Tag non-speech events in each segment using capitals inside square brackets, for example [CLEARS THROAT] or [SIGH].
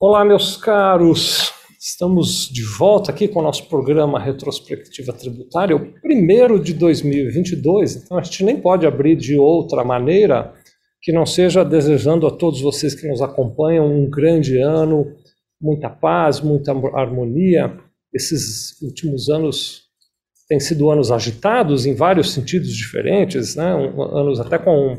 Olá, meus caros. Estamos de volta aqui com o nosso programa Retrospectiva Tributária, o primeiro de 2022. Então, a gente nem pode abrir de outra maneira que não seja desejando a todos vocês que nos acompanham um grande ano, muita paz, muita harmonia. Esses últimos anos têm sido anos agitados em vários sentidos diferentes, né? anos até com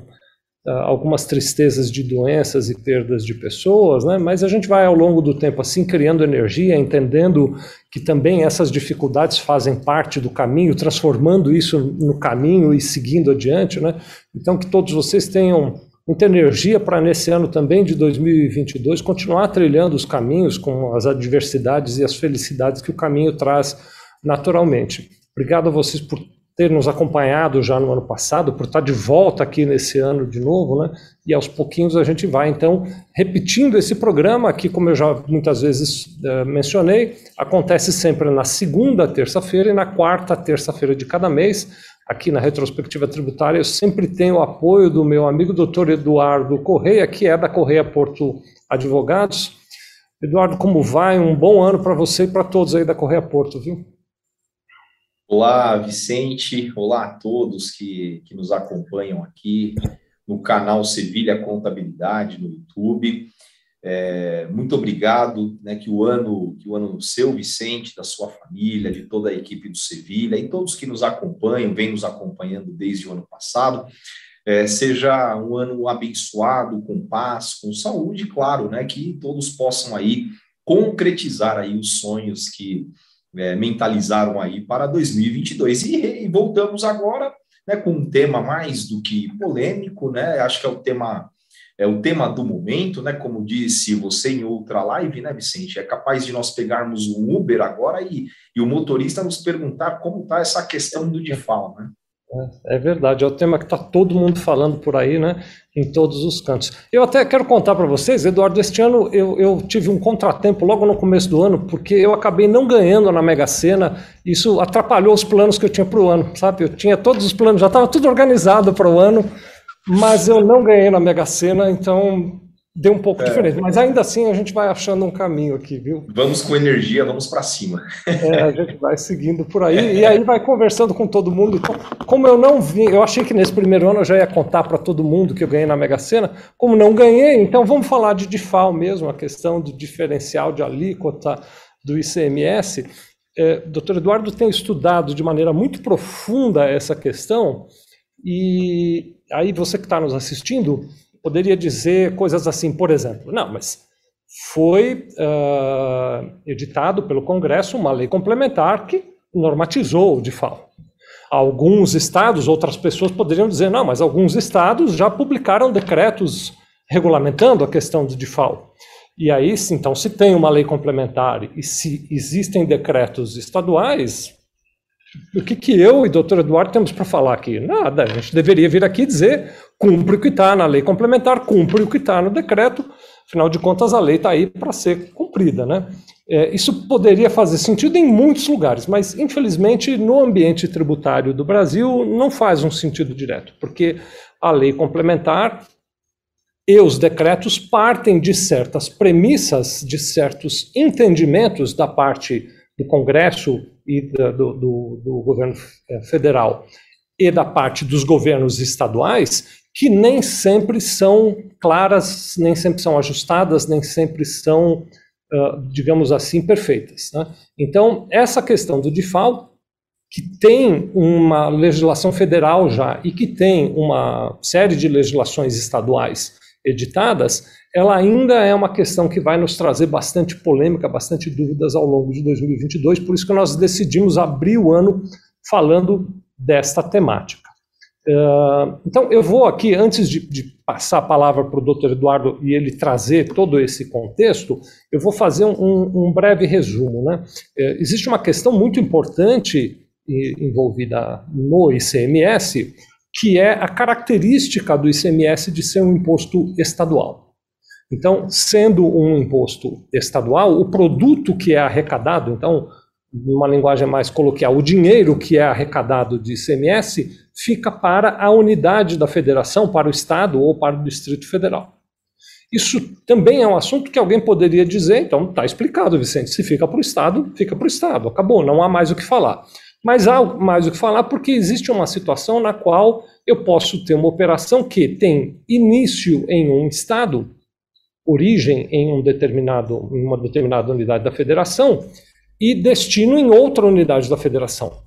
algumas tristezas de doenças e perdas de pessoas, né? mas a gente vai ao longo do tempo assim criando energia, entendendo que também essas dificuldades fazem parte do caminho, transformando isso no caminho e seguindo adiante. Né? Então, que todos vocês tenham muita energia para nesse ano também de 2022 continuar trilhando os caminhos com as adversidades e as felicidades que o caminho traz naturalmente. Obrigado a vocês por ter nos acompanhado já no ano passado, por estar de volta aqui nesse ano de novo, né? E aos pouquinhos a gente vai, então, repetindo esse programa, que, como eu já muitas vezes uh, mencionei, acontece sempre na segunda terça-feira e na quarta terça-feira de cada mês. Aqui na retrospectiva tributária, eu sempre tenho o apoio do meu amigo doutor Eduardo Correia, que é da Correia Porto Advogados. Eduardo, como vai? Um bom ano para você e para todos aí da Correia Porto, viu? Olá, Vicente. Olá a todos que, que nos acompanham aqui no canal Sevilha Contabilidade no YouTube. É, muito obrigado, né, que o ano, que o ano seu, Vicente, da sua família, de toda a equipe do Sevilha e todos que nos acompanham, vêm nos acompanhando desde o ano passado, é, seja um ano abençoado, com paz, com saúde, claro, né, que todos possam aí concretizar aí os sonhos que é, mentalizaram aí para 2022. E, e voltamos agora né, com um tema mais do que polêmico, né? Acho que é o tema é o tema do momento, né? Como disse você em outra live, né, Vicente? É capaz de nós pegarmos um Uber agora e, e o motorista nos perguntar como está essa questão do DIFAL, né? É, é verdade, é o tema que está todo mundo falando por aí, né? Em todos os cantos. Eu até quero contar para vocês, Eduardo, este ano eu, eu, tive um contratempo logo no começo do ano, porque eu acabei não ganhando na Mega Sena. Isso atrapalhou os planos que eu tinha para o ano, sabe? Eu tinha todos os planos, já estava tudo organizado para o ano, mas eu não ganhei na Mega Sena, então deu um pouco é. diferente, mas ainda assim a gente vai achando um caminho aqui, viu? Vamos com energia, vamos para cima. É, a gente vai seguindo por aí e aí vai conversando com todo mundo. Então, como eu não vi, eu achei que nesse primeiro ano eu já ia contar para todo mundo que eu ganhei na Mega Sena, como não ganhei, então vamos falar de DIFAL mesmo, a questão do diferencial de alíquota do ICMS. É, Dr. Eduardo tem estudado de maneira muito profunda essa questão e aí você que está nos assistindo poderia dizer coisas assim, por exemplo, não, mas foi uh, editado pelo Congresso uma lei complementar que normatizou o DIFAL. Alguns estados, outras pessoas poderiam dizer, não, mas alguns estados já publicaram decretos regulamentando a questão do DIFAL. E aí, então, se tem uma lei complementar e se existem decretos estaduais, o que, que eu e o doutor Eduardo temos para falar aqui? Nada, a gente deveria vir aqui dizer cumpre o que está na lei complementar, cumpre o que está no decreto, afinal de contas a lei está aí para ser cumprida. Né? É, isso poderia fazer sentido em muitos lugares, mas infelizmente no ambiente tributário do Brasil não faz um sentido direto, porque a lei complementar e os decretos partem de certas premissas, de certos entendimentos da parte do Congresso e da, do, do, do governo é, federal e da parte dos governos estaduais, que nem sempre são claras, nem sempre são ajustadas, nem sempre são, uh, digamos assim, perfeitas. Né? Então, essa questão do default, que tem uma legislação federal já e que tem uma série de legislações estaduais editadas, ela ainda é uma questão que vai nos trazer bastante polêmica, bastante dúvidas ao longo de 2022, por isso que nós decidimos abrir o ano falando desta temática. Uh, então, eu vou aqui, antes de, de passar a palavra para o doutor Eduardo e ele trazer todo esse contexto, eu vou fazer um, um breve resumo. Né? Uh, existe uma questão muito importante envolvida no ICMS, que é a característica do ICMS de ser um imposto estadual. Então, sendo um imposto estadual, o produto que é arrecadado, então, numa linguagem mais coloquial, o dinheiro que é arrecadado de ICMS fica para a unidade da federação, para o estado ou para o Distrito Federal. Isso também é um assunto que alguém poderia dizer, então está explicado, Vicente, se fica para o Estado, fica para o Estado, acabou, não há mais o que falar. Mas há mais o que falar porque existe uma situação na qual eu posso ter uma operação que tem início em um Estado, origem em, um determinado, em uma determinada unidade da federação e destino em outra unidade da federação.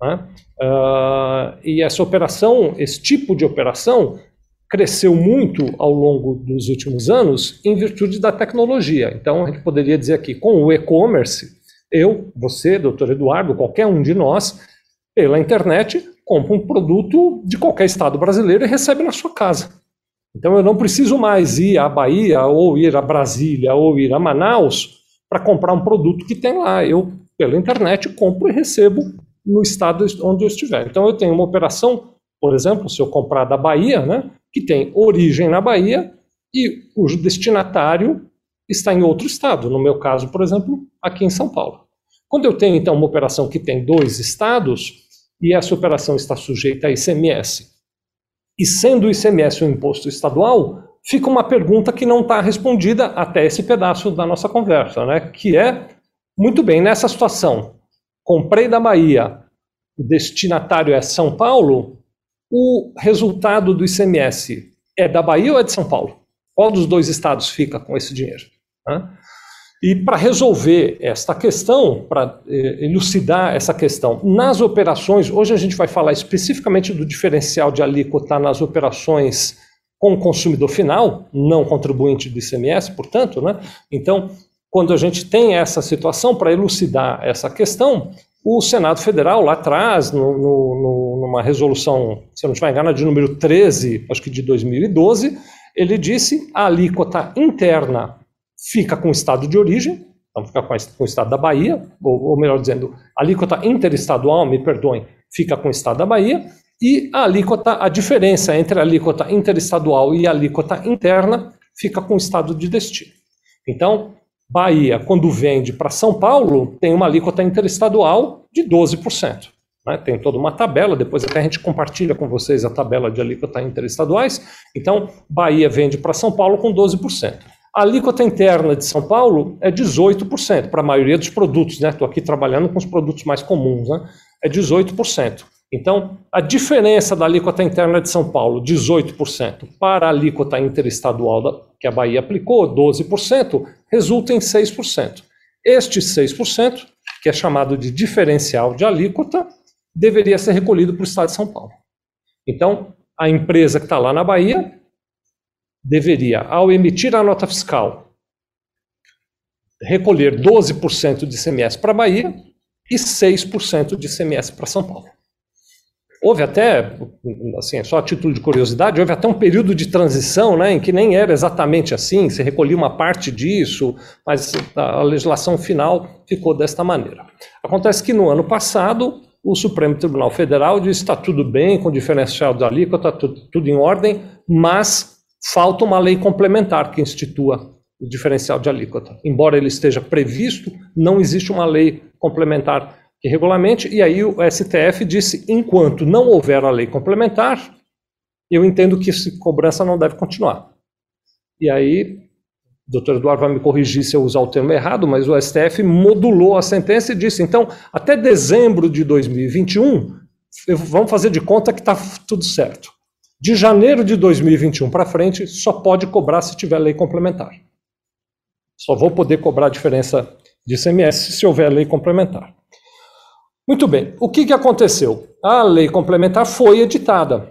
Né? Uh, e essa operação, esse tipo de operação, cresceu muito ao longo dos últimos anos em virtude da tecnologia. Então, a gente poderia dizer aqui, com o e-commerce, eu, você, doutor Eduardo, qualquer um de nós, pela internet, compra um produto de qualquer estado brasileiro e recebe na sua casa. Então, eu não preciso mais ir à Bahia, ou ir a Brasília, ou ir a Manaus para comprar um produto que tem lá. Eu, pela internet, compro e recebo no estado onde eu estiver. Então, eu tenho uma operação, por exemplo, se eu comprar da Bahia, né, que tem origem na Bahia e cujo destinatário está em outro estado, no meu caso, por exemplo, aqui em São Paulo. Quando eu tenho, então, uma operação que tem dois estados, e essa operação está sujeita a ICMS, e sendo o ICMS um imposto estadual, fica uma pergunta que não está respondida até esse pedaço da nossa conversa, né? que é, muito bem, nessa situação, comprei da Bahia, o destinatário é São Paulo, o resultado do ICMS é da Bahia ou é de São Paulo? Qual dos dois estados fica com esse dinheiro? Né? E para resolver esta questão, para eh, elucidar essa questão, nas operações, hoje a gente vai falar especificamente do diferencial de alíquota nas operações com o consumidor final, não contribuinte do ICMS, portanto, né? Então, quando a gente tem essa situação, para elucidar essa questão, o Senado Federal, lá atrás, no, no, numa resolução, se eu não estiver enganado, de número 13, acho que de 2012, ele disse a alíquota interna fica com o estado de origem, então fica com, o estado da Bahia, ou, ou melhor dizendo, a alíquota interestadual, me perdoem, fica com o estado da Bahia, e a alíquota, a diferença entre a alíquota interestadual e a alíquota interna fica com o estado de destino. Então, Bahia, quando vende para São Paulo, tem uma alíquota interestadual de 12%. Né? Tem toda uma tabela, depois até a gente compartilha com vocês a tabela de alíquota interestaduais. Então, Bahia vende para São Paulo com 12%. A alíquota interna de São Paulo é 18% para a maioria dos produtos, né? Estou aqui trabalhando com os produtos mais comuns, né? É 18%. Então, a diferença da alíquota interna de São Paulo, 18%, para a alíquota interestadual que a Bahia aplicou, 12%, resulta em 6%. Este 6%, que é chamado de diferencial de alíquota, deveria ser recolhido para o Estado de São Paulo. Então, a empresa que está lá na Bahia deveria, ao emitir a nota fiscal, recolher 12% de ICMS para a Bahia e 6% de ICMS para São Paulo. Houve até, assim, só a título de curiosidade, houve até um período de transição, né, em que nem era exatamente assim, se recolhia uma parte disso, mas a legislação final ficou desta maneira. Acontece que no ano passado, o Supremo Tribunal Federal disse está tudo bem com diferencial da alíquota, tudo em ordem, mas falta uma lei complementar que institua o diferencial de alíquota. Embora ele esteja previsto, não existe uma lei complementar que regulamente, e aí o STF disse: enquanto não houver a lei complementar, eu entendo que essa cobrança não deve continuar. E aí, o doutor Eduardo vai me corrigir se eu usar o termo errado, mas o STF modulou a sentença e disse: então, até dezembro de 2021, vamos fazer de conta que está tudo certo. De janeiro de 2021 para frente, só pode cobrar se tiver lei complementar. Só vou poder cobrar a diferença de ICMS se houver lei complementar. Muito bem, o que, que aconteceu? A lei complementar foi editada.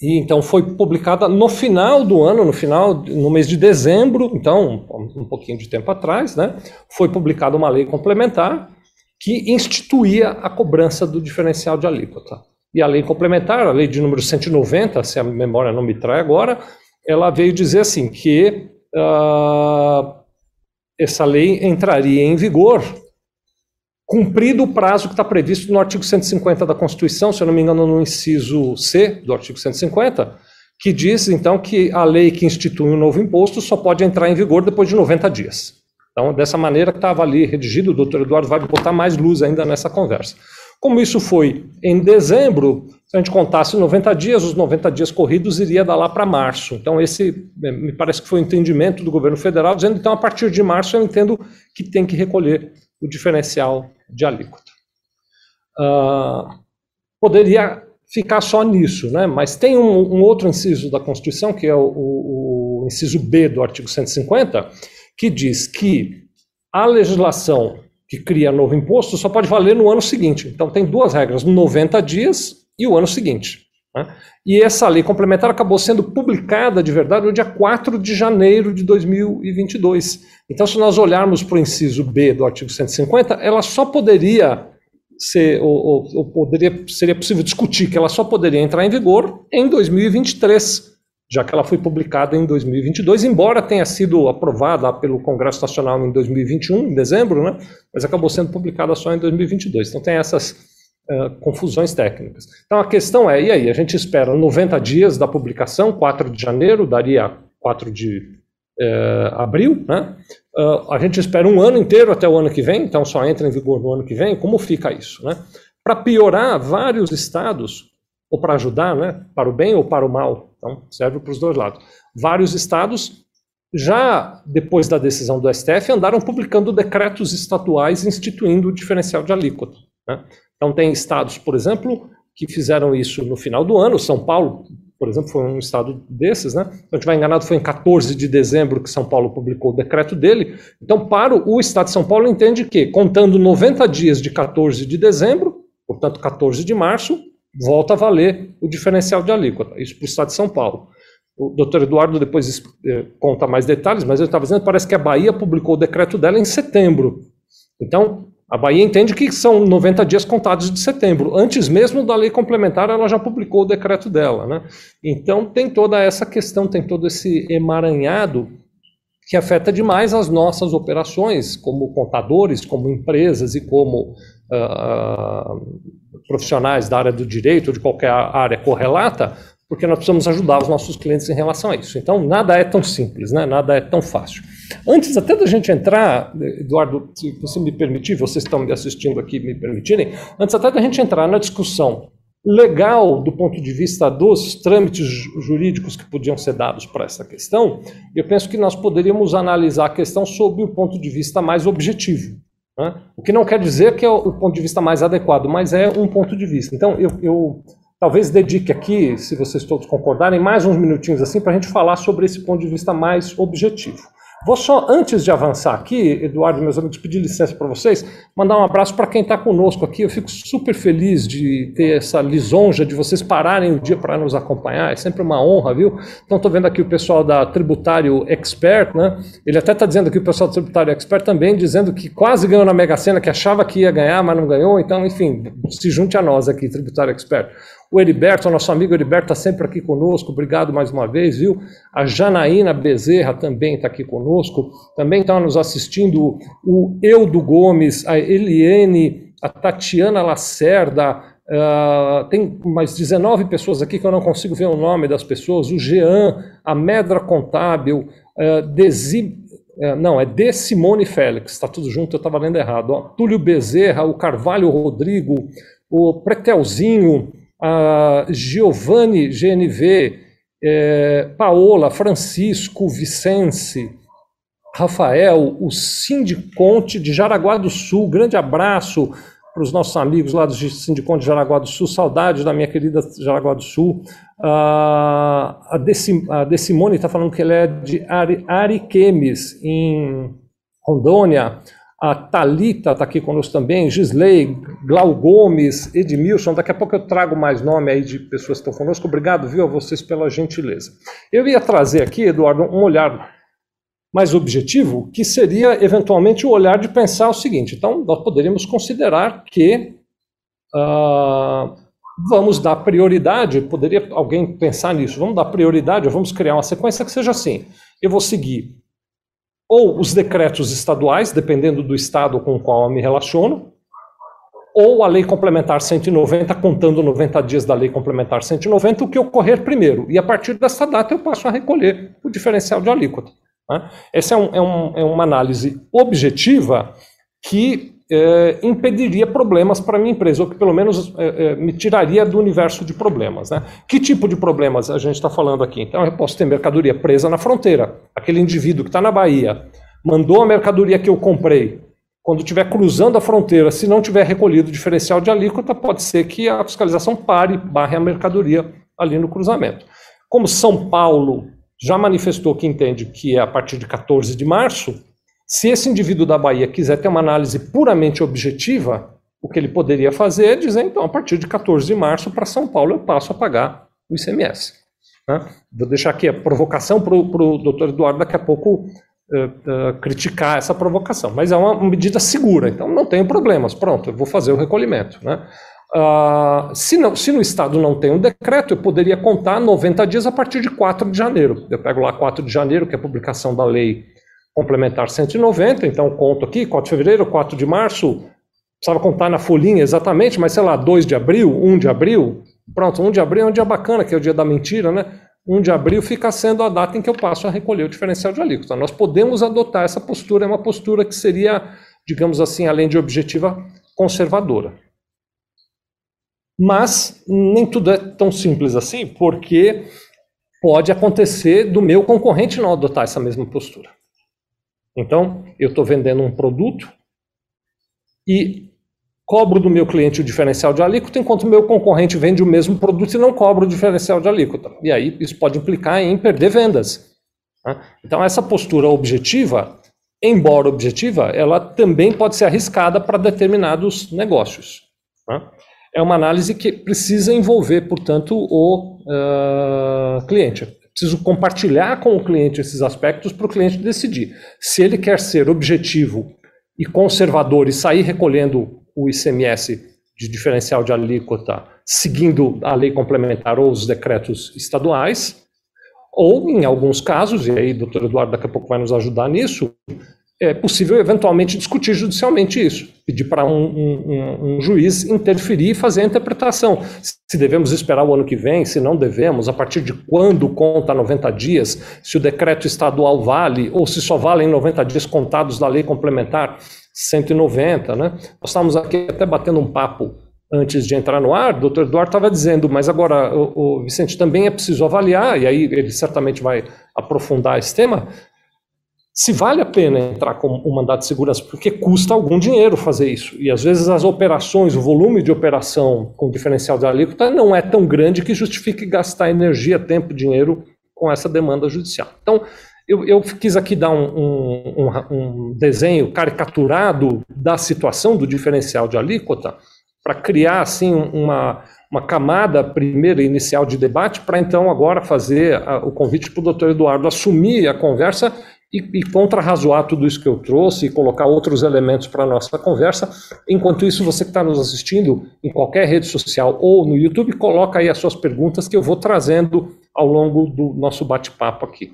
E então foi publicada no final do ano, no final, no mês de dezembro, então um pouquinho de tempo atrás, né? Foi publicada uma lei complementar que instituía a cobrança do diferencial de alíquota. E a lei complementar, a lei de número 190, se a memória não me trai agora, ela veio dizer assim que uh, essa lei entraria em vigor cumprido o prazo que está previsto no artigo 150 da Constituição, se eu não me engano, no inciso C do artigo 150, que diz, então, que a lei que institui um novo imposto só pode entrar em vigor depois de 90 dias. Então, dessa maneira que estava ali redigido, o doutor Eduardo vai botar mais luz ainda nessa conversa. Como isso foi em dezembro, Se a gente contasse 90 dias, os 90 dias corridos iria dar lá para março. Então, esse é, me parece que foi o entendimento do governo federal, dizendo então, a partir de março, eu entendo que tem que recolher o diferencial de alíquota. Uh, poderia ficar só nisso, né? mas tem um, um, outro inciso da Constituição, que é o, o, o inciso B do artigo 150, que diz que a legislação que cria novo imposto só pode valer no ano seguinte. Então, tem duas regras: 90 dias e o ano seguinte. Né? E essa lei complementar acabou sendo publicada de verdade no dia 4 de janeiro de 2022. Então, se nós olharmos para o inciso B do artigo 150, ela só poderia ser, ou, ou, ou, poderia, seria possível discutir que ela só poderia entrar em vigor em 2023, já que ela foi publicada em 2022, embora tenha sido aprovada pelo Congresso Nacional em 2021, em dezembro, né? mas acabou sendo publicada só em 2022. Então, tem essas uh, confusões técnicas. Então a questão é, e aí, a gente espera 90 dias da publicação, 4 de janeiro, daria 4 de uh, abril, né? Uh, a gente espera um ano inteiro até o ano que vem, então só entra em vigor no ano que vem, como fica isso, né? Para piorar, vários estados, ou para ajudar, né, para o bem ou para o mal, então serve para os dois lados. Vários estados já depois da decisão do STF, andaram publicando decretos estatuais instituindo o diferencial de alíquota. Né? Então, tem estados, por exemplo, que fizeram isso no final do ano. São Paulo, por exemplo, foi um estado desses, né? Se não estiver enganado, foi em 14 de dezembro que São Paulo publicou o decreto dele. Então, para o estado de São Paulo, entende que, contando 90 dias de 14 de dezembro, portanto, 14 de março, volta a valer o diferencial de alíquota. Isso para o estado de São Paulo. O doutor Eduardo depois eh, conta mais detalhes, mas ele estava dizendo parece que a Bahia publicou o decreto dela em setembro. Então, a Bahia entende que são 90 dias contados de setembro. Antes mesmo da lei complementar, ela já publicou o decreto dela. Né? Então, tem toda essa questão, tem todo esse emaranhado que afeta demais as nossas operações, como contadores, como empresas e como uh, profissionais da área do direito, de qualquer área correlata, porque nós precisamos ajudar os nossos clientes em relação a isso. Então, nada é tão simples, né? nada é tão fácil. Antes até da gente entrar, Eduardo, se você me permitir, vocês estão me assistindo aqui me permitirem, antes até da gente entrar na discussão legal do ponto de vista dos trâmites jurídicos que podiam ser dados para essa questão, eu penso que nós poderíamos analisar a questão sob o ponto de vista mais objetivo. Né? O que não quer dizer que é o ponto de vista mais adequado, mas é um ponto de vista. Então, eu, eu talvez dedique aqui, se vocês todos concordarem, mais uns minutinhos assim para a gente falar sobre esse ponto de vista mais objetivo. Vou só, antes de avançar aqui, Eduardo meus amigos, pedir licença para vocês, mandar um abraço para quem está conosco aqui. Eu fico super feliz de ter essa lisonja de vocês pararem o dia para nos acompanhar. É sempre uma honra, viu? Então, estou vendo aqui o pessoal da Tributário Expert, né? Ele até está dizendo aqui o pessoal da Tributário Expert também, dizendo que quase ganhou na Mega Sena, que achava que ia ganhar, mas não ganhou. Então, enfim, se junte a nós aqui, Tributário Expert. O Heriberto, nosso amigo Heriberto, está sempre aqui conosco, obrigado mais uma vez, viu? A Janaína Bezerra também está aqui conosco, também está nos assistindo o Eudo Gomes, a Eliane, a Tatiana Lacerda, uh, tem mais 19 pessoas aqui que eu não consigo ver o nome das pessoas, o Jean, a Medra Contábil, uh, Desi, uh, não, é De Simone Félix, está tudo junto, eu estava lendo errado. Ó. Túlio Bezerra, o Carvalho Rodrigo, o Pretelzinho, a Giovanni GNV, é, Paola, Francisco, Vicente, Rafael, o Sindiconte de Jaraguá do Sul, grande abraço para os nossos amigos lá do Sindiconte de Jaraguá do Sul, saudade da minha querida Jaraguá do Sul. a, Decim, a Decimone está falando que ele é de Ariquemes, em Rondônia. A Talita está aqui conosco também, Gisley, Glau Gomes, Edmilson. Daqui a pouco eu trago mais nome aí de pessoas que estão conosco. Obrigado, viu, a vocês pela gentileza. Eu ia trazer aqui, Eduardo, um olhar mais objetivo, que seria eventualmente o olhar de pensar o seguinte: então, nós poderíamos considerar que uh, vamos dar prioridade, poderia alguém pensar nisso, vamos dar prioridade, vamos criar uma sequência que seja assim. Eu vou seguir ou os decretos estaduais, dependendo do estado com o qual eu me relaciono, ou a lei complementar 190, contando 90 dias da lei complementar 190, o que ocorrer primeiro. E a partir dessa data eu passo a recolher o diferencial de alíquota. Né? Essa é, um, é, um, é uma análise objetiva que é, impediria problemas para minha empresa, ou que pelo menos é, é, me tiraria do universo de problemas. Né? Que tipo de problemas a gente está falando aqui? Então, eu posso ter mercadoria presa na fronteira. Aquele indivíduo que está na Bahia mandou a mercadoria que eu comprei. Quando estiver cruzando a fronteira, se não tiver recolhido o diferencial de alíquota, pode ser que a fiscalização pare, barre a mercadoria ali no cruzamento. Como São Paulo já manifestou que entende que é a partir de 14 de março, se esse indivíduo da Bahia quiser ter uma análise puramente objetiva, o que ele poderia fazer é dizer, então, a partir de 14 de março, para São Paulo, eu passo a pagar o ICMS. Né? Vou deixar aqui a provocação para o doutor Eduardo daqui a pouco uh, uh, criticar essa provocação, mas é uma medida segura, então não tenho problemas. Pronto, eu vou fazer o recolhimento. Né? Uh, se, não, se no Estado não tem um decreto, eu poderia contar 90 dias a partir de 4 de janeiro. Eu pego lá 4 de janeiro, que é a publicação da lei complementar 190, então conto aqui, 4 de fevereiro, 4 de março, precisava contar na folhinha exatamente, mas sei lá, 2 de abril, 1 de abril, pronto, 1 de abril é um dia bacana, que é o dia da mentira, né? 1 de abril fica sendo a data em que eu passo a recolher o diferencial de alíquota. Nós podemos adotar essa postura, é uma postura que seria, digamos assim, além de objetiva, conservadora. Mas nem tudo é tão simples assim, porque pode acontecer do meu concorrente não adotar essa mesma postura. Então, eu estou vendendo um produto e cobro do meu cliente o diferencial de alíquota, enquanto o meu concorrente vende o mesmo produto e não cobra o diferencial de alíquota. E aí isso pode implicar em perder vendas. Né? Então, essa postura objetiva, embora objetiva, ela também pode ser arriscada para determinados negócios. Né? É uma análise que precisa envolver, portanto, o uh, cliente preciso compartilhar com o cliente esses aspectos para o cliente decidir. Se ele quer ser objetivo e conservador e sair recolhendo o ICMS de diferencial de alíquota seguindo a lei complementar ou os decretos estaduais, ou em alguns casos, e aí o doutor Eduardo daqui a pouco vai nos ajudar nisso, é possível eventualmente discutir judicialmente isso, pedir para um, um, um, juiz interferir e fazer a interpretação. Se devemos esperar o ano que vem, se não devemos, a partir de quando conta 90 dias, se o decreto estadual vale, ou se só valem 90 dias contados da lei complementar 190. Né? Nós estávamos aqui até batendo um papo antes de entrar no ar, o doutor Eduardo estava dizendo, mas agora, o, o Vicente, também é preciso avaliar, e aí ele certamente vai aprofundar esse tema, se vale a pena entrar com um mandato de segurança, porque custa algum dinheiro fazer isso. E às vezes as operações, o volume de operação com diferencial de alíquota não é tão grande que justifique gastar energia, tempo, dinheiro com essa demanda judicial. Então, eu, eu quis aqui dar um, um, um, um desenho caricaturado da situação do diferencial de alíquota para criar assim uma, uma camada primeira inicial de debate para então agora fazer a, o convite para o doutor Eduardo assumir a conversa e, e contra-razoar tudo isso que eu trouxe e colocar outros elementos para a nossa conversa. Enquanto isso, você que está nos assistindo em qualquer rede social ou no YouTube, coloca aí as suas perguntas que eu vou trazendo ao longo do nosso bate-papo aqui.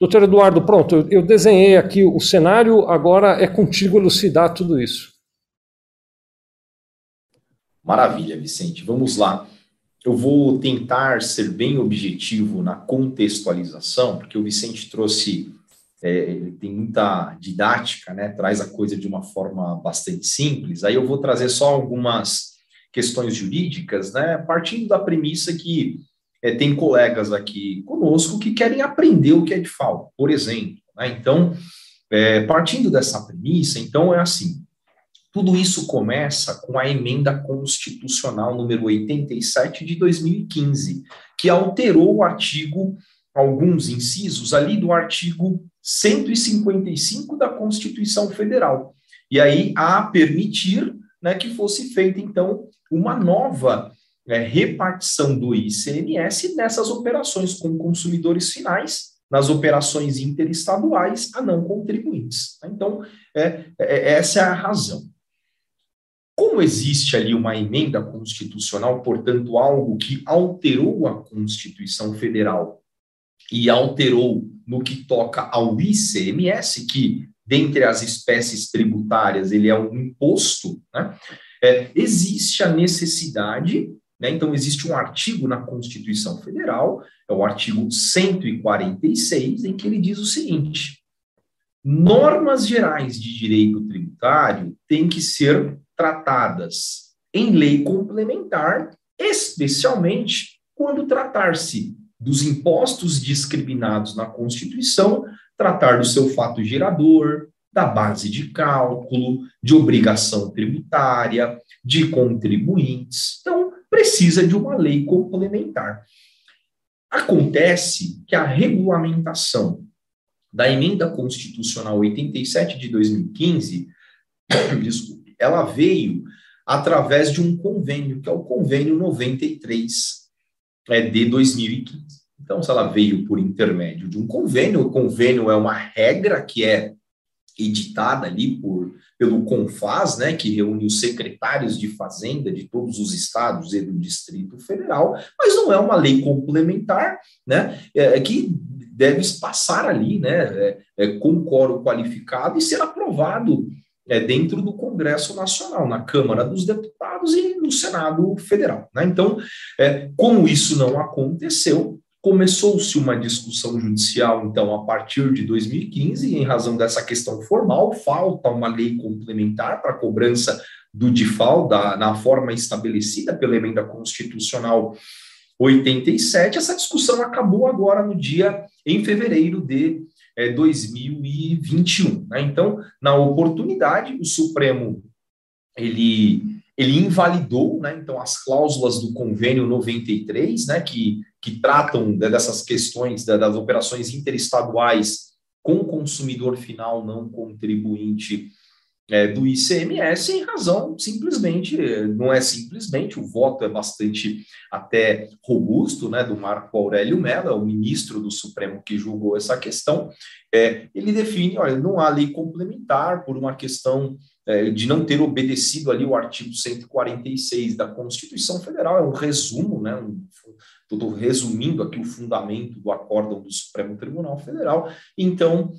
Doutor Eduardo, pronto, eu desenhei aqui o cenário, agora é contigo elucidar tudo isso. Maravilha, Vicente. Vamos lá. Eu vou tentar ser bem objetivo na contextualização, porque o Vicente trouxe é, ele tem muita didática, né, traz a coisa de uma forma bastante simples. Aí eu vou trazer só algumas questões jurídicas, né, partindo da premissa que é, tem colegas aqui conosco que querem aprender o que é de FAO, por exemplo. Né? Então, é, partindo dessa premissa, então é assim, tudo isso começa com a emenda constitucional número 87 de 2015, que alterou o artigo, alguns incisos ali do artigo 155 da Constituição Federal. E aí a permitir né, que fosse feita, então, uma nova é, repartição do ICMS nessas operações com consumidores finais, nas operações interestaduais a não contribuintes. Então, é, é, essa é a razão. Como existe ali uma emenda constitucional, portanto, algo que alterou a Constituição Federal e alterou no que toca ao ICMS, que dentre as espécies tributárias ele é um imposto, né? é, existe a necessidade, né? então existe um artigo na Constituição Federal, é o artigo 146, em que ele diz o seguinte: normas gerais de direito tributário têm que ser tratadas em lei complementar, especialmente quando tratar-se dos impostos discriminados na Constituição, tratar do seu fato gerador, da base de cálculo, de obrigação tributária, de contribuintes. Então, precisa de uma lei complementar. Acontece que a regulamentação da emenda constitucional 87 de 2015, [COUGHS] desculpe, ela veio através de um convênio, que é o convênio 93 é, de 2015. Então, se ela veio por intermédio de um convênio, o convênio é uma regra que é editada ali por, pelo CONFAS, né, que reúne os secretários de fazenda de todos os estados e do Distrito Federal, mas não é uma lei complementar, né, é, que deve passar ali, né, é, é, com quórum qualificado e ser aprovado é, dentro do Congresso Nacional, na Câmara dos Deputados e no Senado Federal. Né? Então, é, como isso não aconteceu, Começou-se uma discussão judicial, então, a partir de 2015, em razão dessa questão formal, falta uma lei complementar para cobrança do DIFAL da, na forma estabelecida pela emenda constitucional 87. Essa discussão acabou agora no dia, em fevereiro de é, 2021. Né? Então, na oportunidade, o Supremo ele ele invalidou, né, então, as cláusulas do convênio 93, né, que, que tratam dessas questões das operações interestaduais com consumidor final não contribuinte é, do ICMS em razão simplesmente, não é simplesmente, o voto é bastante até robusto, né, do Marco Aurélio Mello, é o ministro do Supremo que julgou essa questão, é, ele define, olha, não há lei complementar por uma questão é, de não ter obedecido ali o artigo 146 da Constituição Federal, é um resumo, né? Estou resumindo aqui o fundamento do acórdão do Supremo Tribunal Federal, então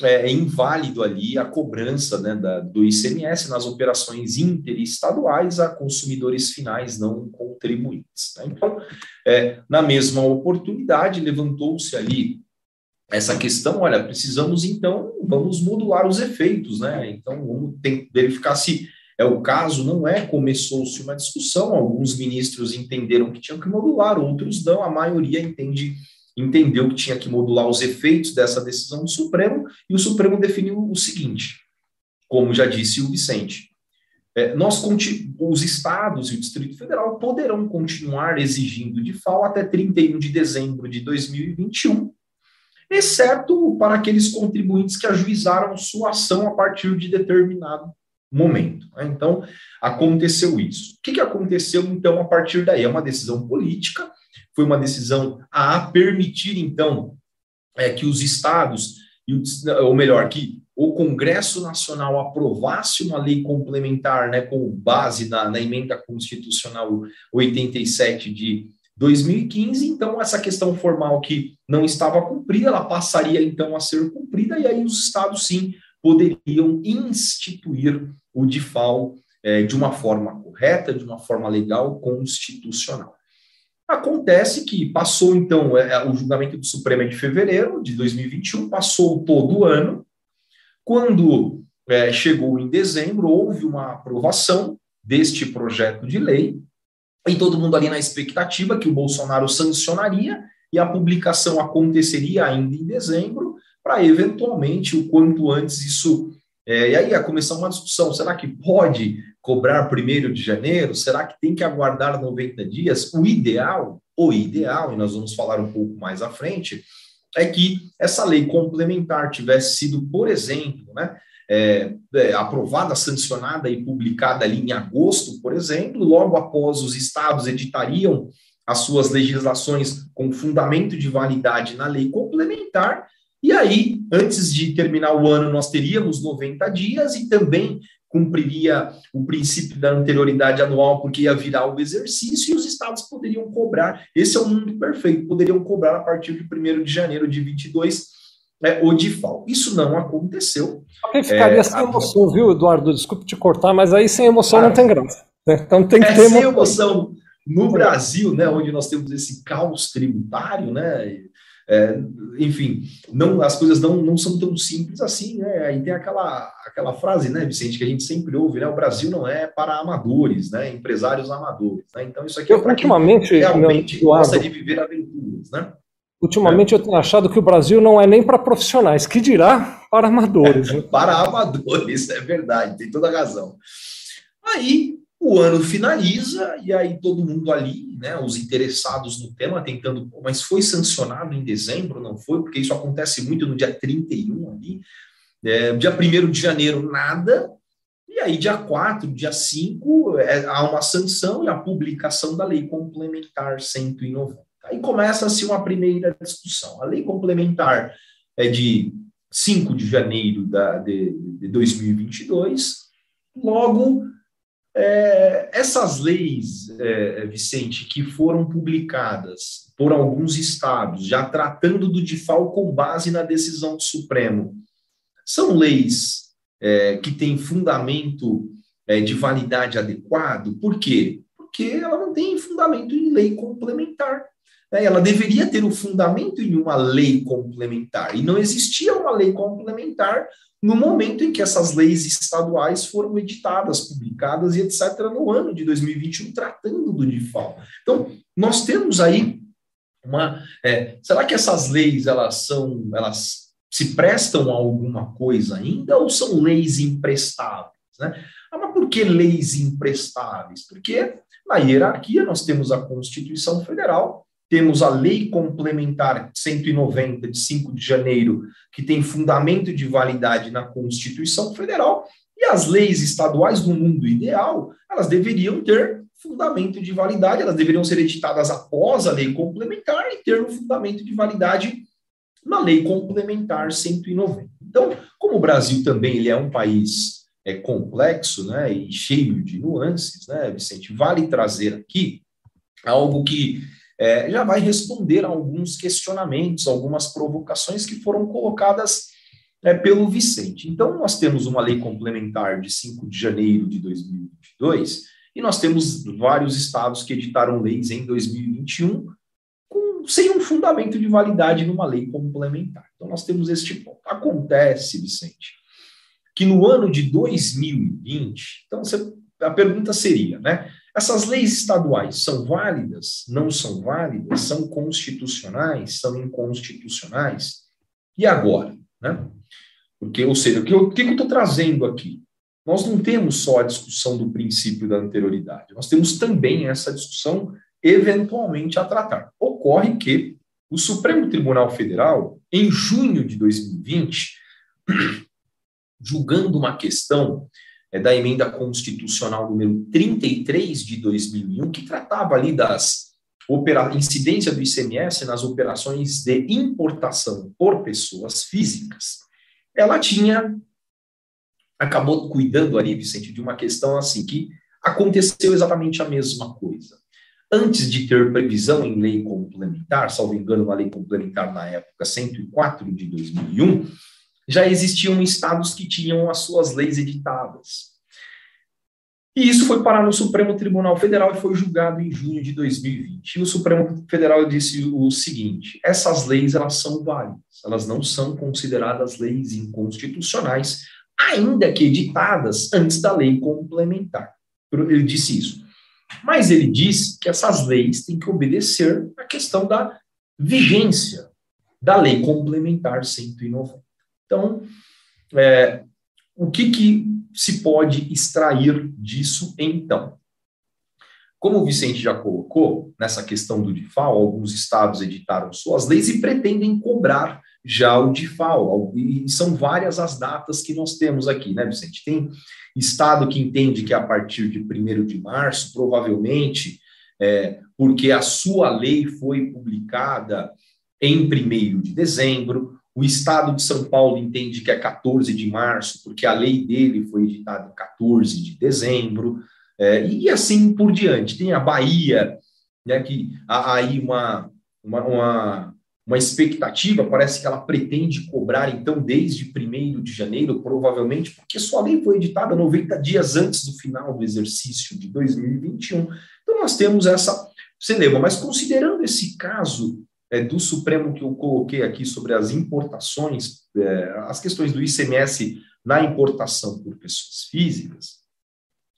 é, é inválido ali a cobrança né, da, do ICMS nas operações interestaduais a consumidores finais não contribuintes. Né? Então, é, na mesma oportunidade, levantou-se ali essa questão, olha, precisamos então, vamos modular os efeitos, né? Então, vamos verificar se é o caso, não é, começou-se uma discussão, alguns ministros entenderam que tinham que modular, outros não, a maioria entende, entendeu que tinha que modular os efeitos dessa decisão do Supremo, e o Supremo definiu o seguinte, como já disse o Vicente, é, nós, os estados e o Distrito Federal poderão continuar exigindo de FAO até 31 de dezembro de 2021, exceto para aqueles contribuintes que ajuizaram sua ação a partir de determinado momento. Né? Então, aconteceu isso. O que, que aconteceu, então, a partir daí? É uma decisão política, foi uma decisão a permitir, então, é, que os estados, ou melhor, que o Congresso Nacional aprovasse uma lei complementar, né, com base na, na emenda constitucional 87 de 2015, então essa questão formal que não estava cumprida, ela passaria então a ser cumprida, e aí os estados sim poderiam instituir o DIFAL é, de uma forma correta, de uma forma legal, constitucional. Acontece que passou então é, o julgamento do Supremo é de fevereiro de 2021, passou todo o ano, quando é, chegou em dezembro, houve uma aprovação deste projeto de lei, e todo mundo ali na expectativa que o Bolsonaro sancionaria e a publicação aconteceria ainda em dezembro, para eventualmente, o quanto antes, isso. É, e aí ia começar uma discussão: será que pode cobrar primeiro de janeiro? Será que tem que aguardar 90 dias? O ideal, o ideal, e nós vamos falar um pouco mais à frente, é que essa lei complementar tivesse sido, por exemplo, né, é, é, aprovada, sancionada e publicada ali em agosto, por exemplo, logo após os estados editariam as suas legislações com fundamento de validade na lei complementar, e aí, antes de terminar o ano, nós teríamos 90 dias e também cumpriria o princípio da anterioridade anual, porque ia virar o exercício e os estados poderiam cobrar. Esse é o mundo perfeito, poderiam cobrar a partir de 1 de janeiro de 22 é, o DIFAL. Isso não aconteceu. Alguém ficaria é, sem a... emoção, viu, Eduardo? Desculpe te cortar, mas aí sem emoção não tem graça. Né? Então tem que é, ter sem emoção. No Brasil, né, onde nós temos esse caos tributário, né, é, enfim, não, as coisas não, não são tão simples assim, né? Aí tem aquela, aquela frase, né, Vicente, que a gente sempre ouve, né? O Brasil não é para amadores, né? Empresários amadores, né? Então isso aqui é para ultimamente realmente gosta de viver aventuras, né? Ultimamente é. eu tenho achado que o Brasil não é nem para profissionais, que dirá para amadores. Né? [LAUGHS] para amadores, é verdade, tem toda a razão. Aí o ano finaliza e aí todo mundo ali, né, os interessados no tema, tentando, mas foi sancionado em dezembro, não foi? Porque isso acontece muito no dia 31 ali. É, dia 1 de janeiro, nada. E aí, dia 4, dia 5, é, há uma sanção e a publicação da lei complementar 190. Aí começa-se uma primeira discussão. A lei complementar é de 5 de janeiro da, de, de 2022, logo é, essas leis, é, Vicente, que foram publicadas por alguns estados, já tratando do DIFAL com base na decisão do Supremo, são leis é, que têm fundamento é, de validade adequado? Por quê? Porque ela não tem fundamento em lei complementar. Né? Ela deveria ter o fundamento em uma lei complementar, e não existia uma lei complementar no momento em que essas leis estaduais foram editadas, publicadas e etc., no ano de 2021, tratando do DIFAL. Então, nós temos aí uma. É, será que essas leis elas são. elas se prestam a alguma coisa ainda ou são leis imprestáveis? Né? Ah, mas por que leis imprestáveis? Porque na hierarquia nós temos a Constituição Federal, temos a Lei Complementar 190, de 5 de janeiro, que tem fundamento de validade na Constituição Federal, e as leis estaduais, no mundo ideal, elas deveriam ter fundamento de validade, elas deveriam ser editadas após a lei complementar e ter um fundamento de validade na lei complementar 190. Então, como o Brasil também ele é um país é, complexo né, e cheio de nuances, né, Vicente, vale trazer aqui algo que é, já vai responder a alguns questionamentos, algumas provocações que foram colocadas é, pelo Vicente. Então, nós temos uma lei complementar de 5 de janeiro de 2022 e nós temos vários estados que editaram leis em 2021 com, sem um fundamento de validade numa lei complementar. Então, nós temos este ponto. Acontece, Vicente, que no ano de 2020, então você, a pergunta seria, né? Essas leis estaduais são válidas? Não são válidas? São constitucionais? São inconstitucionais? E agora? Né? Porque, ou seja, o que eu estou trazendo aqui? Nós não temos só a discussão do princípio da anterioridade, nós temos também essa discussão eventualmente a tratar. Ocorre que o Supremo Tribunal Federal, em junho de 2020, [CLEARS THROAT] julgando uma questão é, da emenda constitucional número 33 de 2001, que tratava ali das opera incidência do ICMS nas operações de importação por pessoas físicas, ela tinha acabou cuidando ali, Vicente, de uma questão assim que aconteceu exatamente a mesma coisa. Antes de ter previsão em lei complementar, salvo engano, na lei complementar na época 104 de 2001, já existiam estados que tinham as suas leis editadas. E isso foi parar no Supremo Tribunal Federal e foi julgado em junho de 2020. E o Supremo Federal disse o seguinte: essas leis elas são válidas, elas não são consideradas leis inconstitucionais, ainda que editadas antes da lei complementar. Ele disse isso. Mas ele disse que essas leis têm que obedecer à questão da vigência da lei complementar 190. Então, é, o que, que se pode extrair disso então? Como o Vicente já colocou, nessa questão do DIFAL, alguns estados editaram suas leis e pretendem cobrar já o DIFAL. E são várias as datas que nós temos aqui, né, Vicente? Tem estado que entende que a partir de 1 de março, provavelmente, é, porque a sua lei foi publicada em 1 de dezembro, o Estado de São Paulo entende que é 14 de março, porque a lei dele foi editada em 14 de dezembro, é, e assim por diante. Tem a Bahia, né, que há aí uma, uma, uma, uma expectativa, parece que ela pretende cobrar, então, desde 1 de janeiro, provavelmente, porque sua lei foi editada 90 dias antes do final do exercício de 2021. Então, nós temos essa cinema, mas considerando esse caso é, do Supremo que eu coloquei aqui sobre as importações, é, as questões do ICMS na importação por pessoas físicas,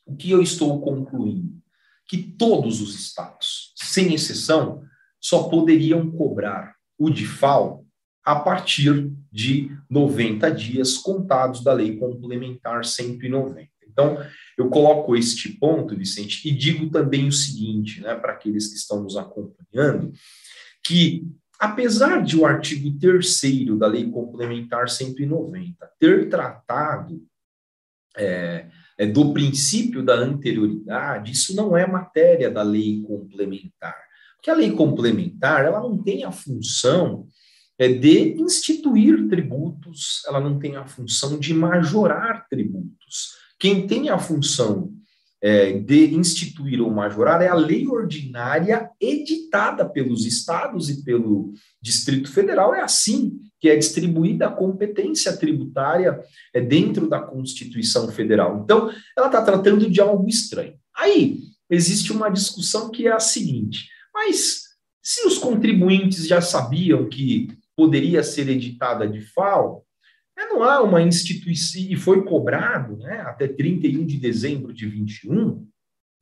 o que eu estou concluindo? Que todos os estados, sem exceção, só poderiam cobrar o DIFAL a partir de 90 dias contados da Lei Complementar 190. Então, eu coloco este ponto, Vicente, e digo também o seguinte, né, para aqueles que estão nos acompanhando, que apesar de o artigo 3 da Lei Complementar 190 ter tratado é, é, do princípio da anterioridade, isso não é matéria da lei complementar. Porque a lei complementar ela não tem a função é, de instituir tributos, ela não tem a função de majorar tributos. Quem tem a função é, de instituir ou majorar é a lei ordinária editada pelos estados e pelo Distrito Federal. É assim que é distribuída a competência tributária é, dentro da Constituição Federal. Então, ela está tratando de algo estranho. Aí, existe uma discussão que é a seguinte: mas se os contribuintes já sabiam que poderia ser editada de FAO, não há uma instituição, e foi cobrado né, até 31 de dezembro de 21,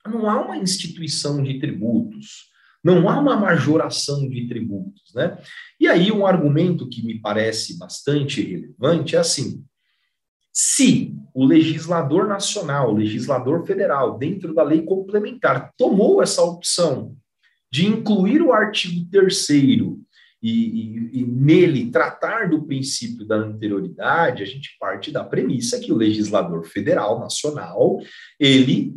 não há uma instituição de tributos, não há uma majoração de tributos. Né? E aí, um argumento que me parece bastante relevante é assim: se o legislador nacional, o legislador federal, dentro da lei complementar, tomou essa opção de incluir o artigo 3 e, e, e, nele tratar do princípio da anterioridade, a gente parte da premissa que o legislador federal, nacional, ele,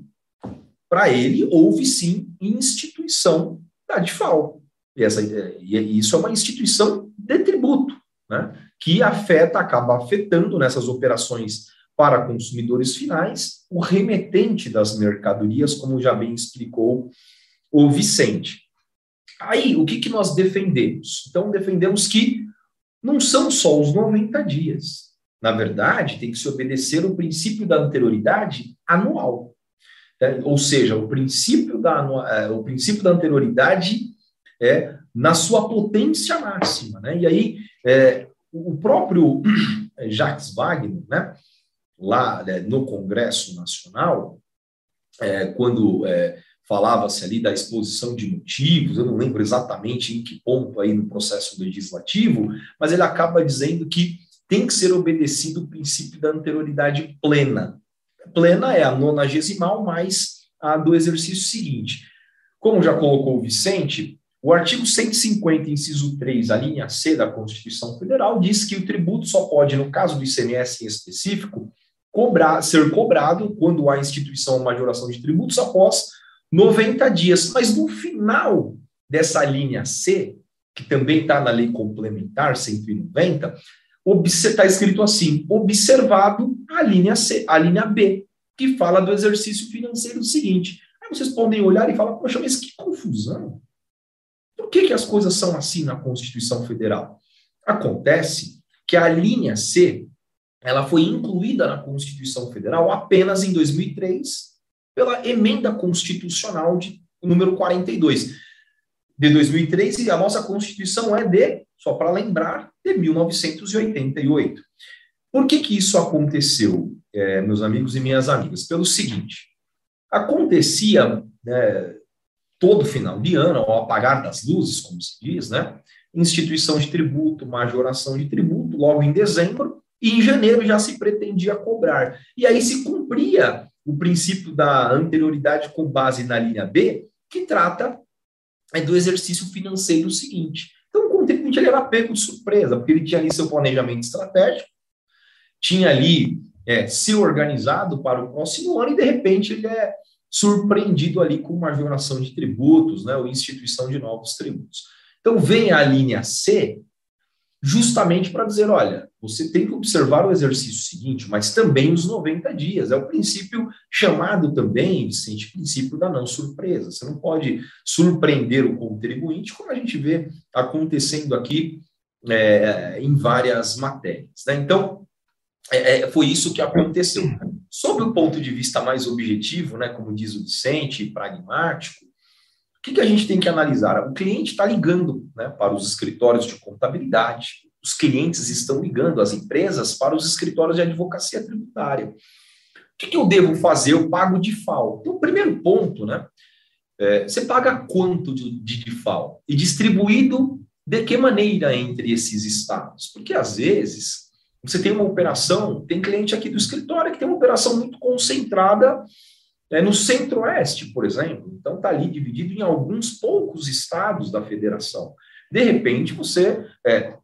para ele, houve sim instituição da DIFAL. E, essa, e isso é uma instituição de tributo, né, que afeta, acaba afetando nessas operações para consumidores finais, o remetente das mercadorias, como já bem explicou o Vicente. Aí, o que, que nós defendemos? Então, defendemos que não são só os 90 dias. Na verdade, tem que se obedecer o princípio da anterioridade anual. É, ou seja, o princípio, da, é, o princípio da anterioridade é na sua potência máxima. Né? E aí, é, o próprio [CLEARS THROAT] Jacques Wagner, né, lá né, no Congresso Nacional, é, quando é, falava-se ali da exposição de motivos, eu não lembro exatamente em que ponto aí no processo legislativo, mas ele acaba dizendo que tem que ser obedecido o princípio da anterioridade plena. Plena é a nonagesimal mais a do exercício seguinte. Como já colocou o Vicente, o artigo 150, inciso 3, a linha C da Constituição Federal, diz que o tributo só pode, no caso do ICMS em específico, cobrar, ser cobrado quando há instituição ou majoração de tributos após 90 dias. Mas no final dessa linha C, que também está na lei complementar 190, está escrito assim: observado a linha C, a linha B, que fala do exercício financeiro seguinte. Aí vocês podem olhar e falar, poxa, mas que confusão. Por que, que as coisas são assim na Constituição Federal? Acontece que a linha C ela foi incluída na Constituição Federal apenas em 2003 pela emenda constitucional de número 42 de 2003 e a nossa Constituição é de, só para lembrar, de 1988. Por que que isso aconteceu, é, meus amigos e minhas amigas? Pelo seguinte, acontecia né, todo final de ano, ao apagar das luzes, como se diz, né, instituição de tributo, majoração de tributo, logo em dezembro, e em janeiro já se pretendia cobrar. E aí se cumpria o princípio da anterioridade com base na linha B, que trata é, do exercício financeiro seguinte. Então, o contribuinte ele era pego de surpresa, porque ele tinha ali seu planejamento estratégico, tinha ali é, se organizado para o próximo ano e, de repente, ele é surpreendido ali com uma majoração de tributos, né, ou instituição de novos tributos. Então, vem a linha C, justamente para dizer, olha, você tem que observar o exercício seguinte, mas também os 90 dias. É o princípio chamado também, Vicente, princípio da não surpresa. Você não pode surpreender o contribuinte, como a gente vê acontecendo aqui é, em várias matérias. Né? Então, é, é foi isso que aconteceu. Sob o ponto de vista mais objetivo, né, como diz o Vicente, pragmático, o que, que a gente tem que analisar? O cliente está ligando né, para os escritórios de contabilidade, os clientes estão ligando as empresas para os escritórios de advocacia tributária. O que, que eu devo fazer? Eu pago de FAO. Então, o primeiro ponto, né? É, você paga quanto de, de FAO? E distribuído de que maneira entre esses estados? Porque às vezes você tem uma operação, tem cliente aqui do escritório que tem uma operação muito concentrada é, no centro-oeste, por exemplo. Então está ali dividido em alguns poucos estados da federação. De repente você é,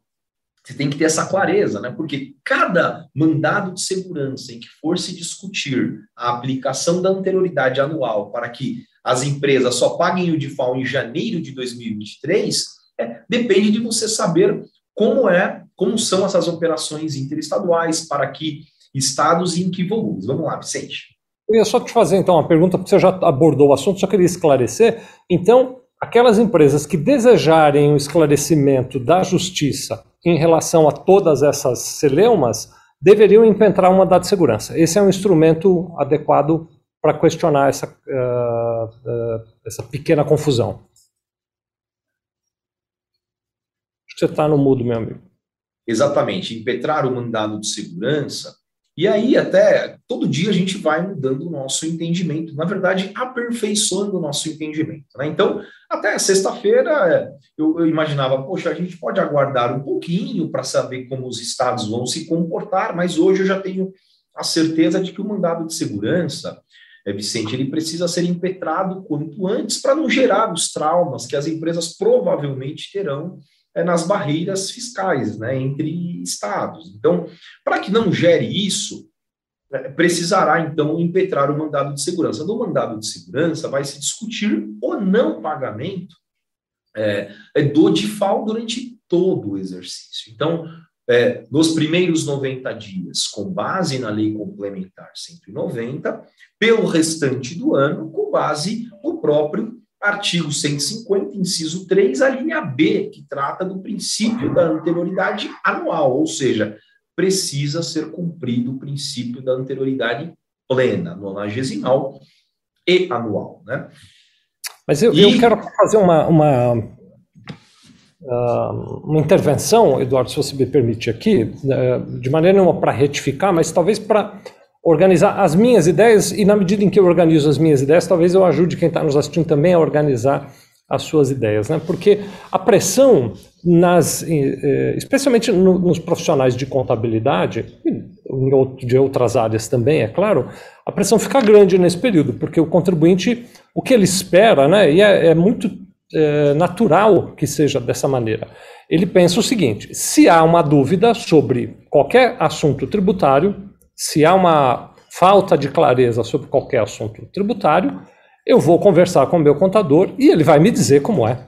você tem que ter essa clareza, né? Porque cada mandado de segurança em que for se discutir a aplicação da anterioridade anual para que as empresas só paguem o DIFAL em janeiro de 2023, é, depende de você saber como é, como são essas operações interestaduais, para que estados e em que volumes. Vamos lá, Vicente. Eu ia só te fazer então uma pergunta, porque você já abordou o assunto, só queria esclarecer. Então, aquelas empresas que desejarem o esclarecimento da justiça em relação a todas essas celeumas, deveriam impentrar uma data de segurança. Esse é um instrumento adequado para questionar essa, uh, uh, essa pequena confusão. Acho que você está no mudo, meu amigo. Exatamente. Impetrar o mandado de segurança e aí, até todo dia a gente vai mudando o nosso entendimento, na verdade, aperfeiçoando o nosso entendimento. Né? Então, até sexta-feira, eu, eu, imaginava, poxa, a gente pode aguardar um pouquinho para saber como os estados vão se comportar, mas hoje eu já tenho a certeza de que o mandado de segurança, é, Vicente, ele precisa ser impetrado quanto antes para não gerar os traumas que as empresas provavelmente terão é, nas barreiras fiscais né, entre estados. Então, para que não gere isso, é, precisará então impetrar o mandado de segurança. No mandado de segurança vai se discutir o não pagamento é, é do DIFAL durante todo o exercício. Então, é, nos primeiros 90 dias, com base na Lei Complementar 190, pelo restante do ano, com base no próprio artigo 150, inciso 3, a linha B, que trata do princípio da anterioridade anual, ou seja, precisa ser cumprido o princípio da anterioridade plena, nonagesimal e anual. Né? Mas eu, e... eu quero fazer uma, uma, uh, uma intervenção, Eduardo, se você me permite aqui, uh, de maneira para retificar, mas talvez para organizar as minhas ideias e na medida em que eu organizo as minhas ideias, talvez eu ajude quem está nos assistindo também a organizar as suas ideias, né? Porque a pressão nas, especialmente nos profissionais de contabilidade, de outras áreas também, é claro, a pressão fica grande nesse período, porque o contribuinte, o que ele espera, né? E é, é muito é, natural que seja dessa maneira. Ele pensa o seguinte: se há uma dúvida sobre qualquer assunto tributário, se há uma falta de clareza sobre qualquer assunto tributário, eu vou conversar com o meu contador e ele vai me dizer como é.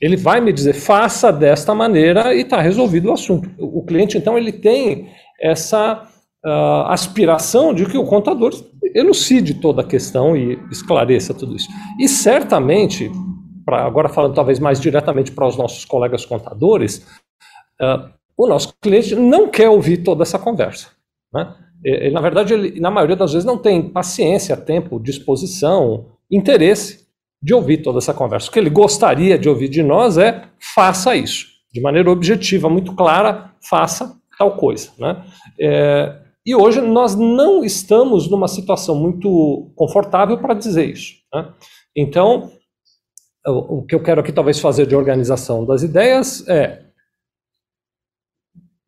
Ele vai me dizer, faça desta maneira e está resolvido o assunto. O cliente, então, ele tem essa uh, aspiração de que o contador elucide toda a questão e esclareça tudo isso. E certamente, pra, agora falando talvez mais diretamente para os nossos colegas contadores, uh, o nosso cliente não quer ouvir toda essa conversa. Né? Na verdade, ele, na maioria das vezes, não tem paciência, tempo, disposição, interesse de ouvir toda essa conversa. O que ele gostaria de ouvir de nós é faça isso, de maneira objetiva, muito clara, faça tal coisa. Né? É, e hoje nós não estamos numa situação muito confortável para dizer isso. Né? Então, o que eu quero aqui talvez fazer de organização das ideias é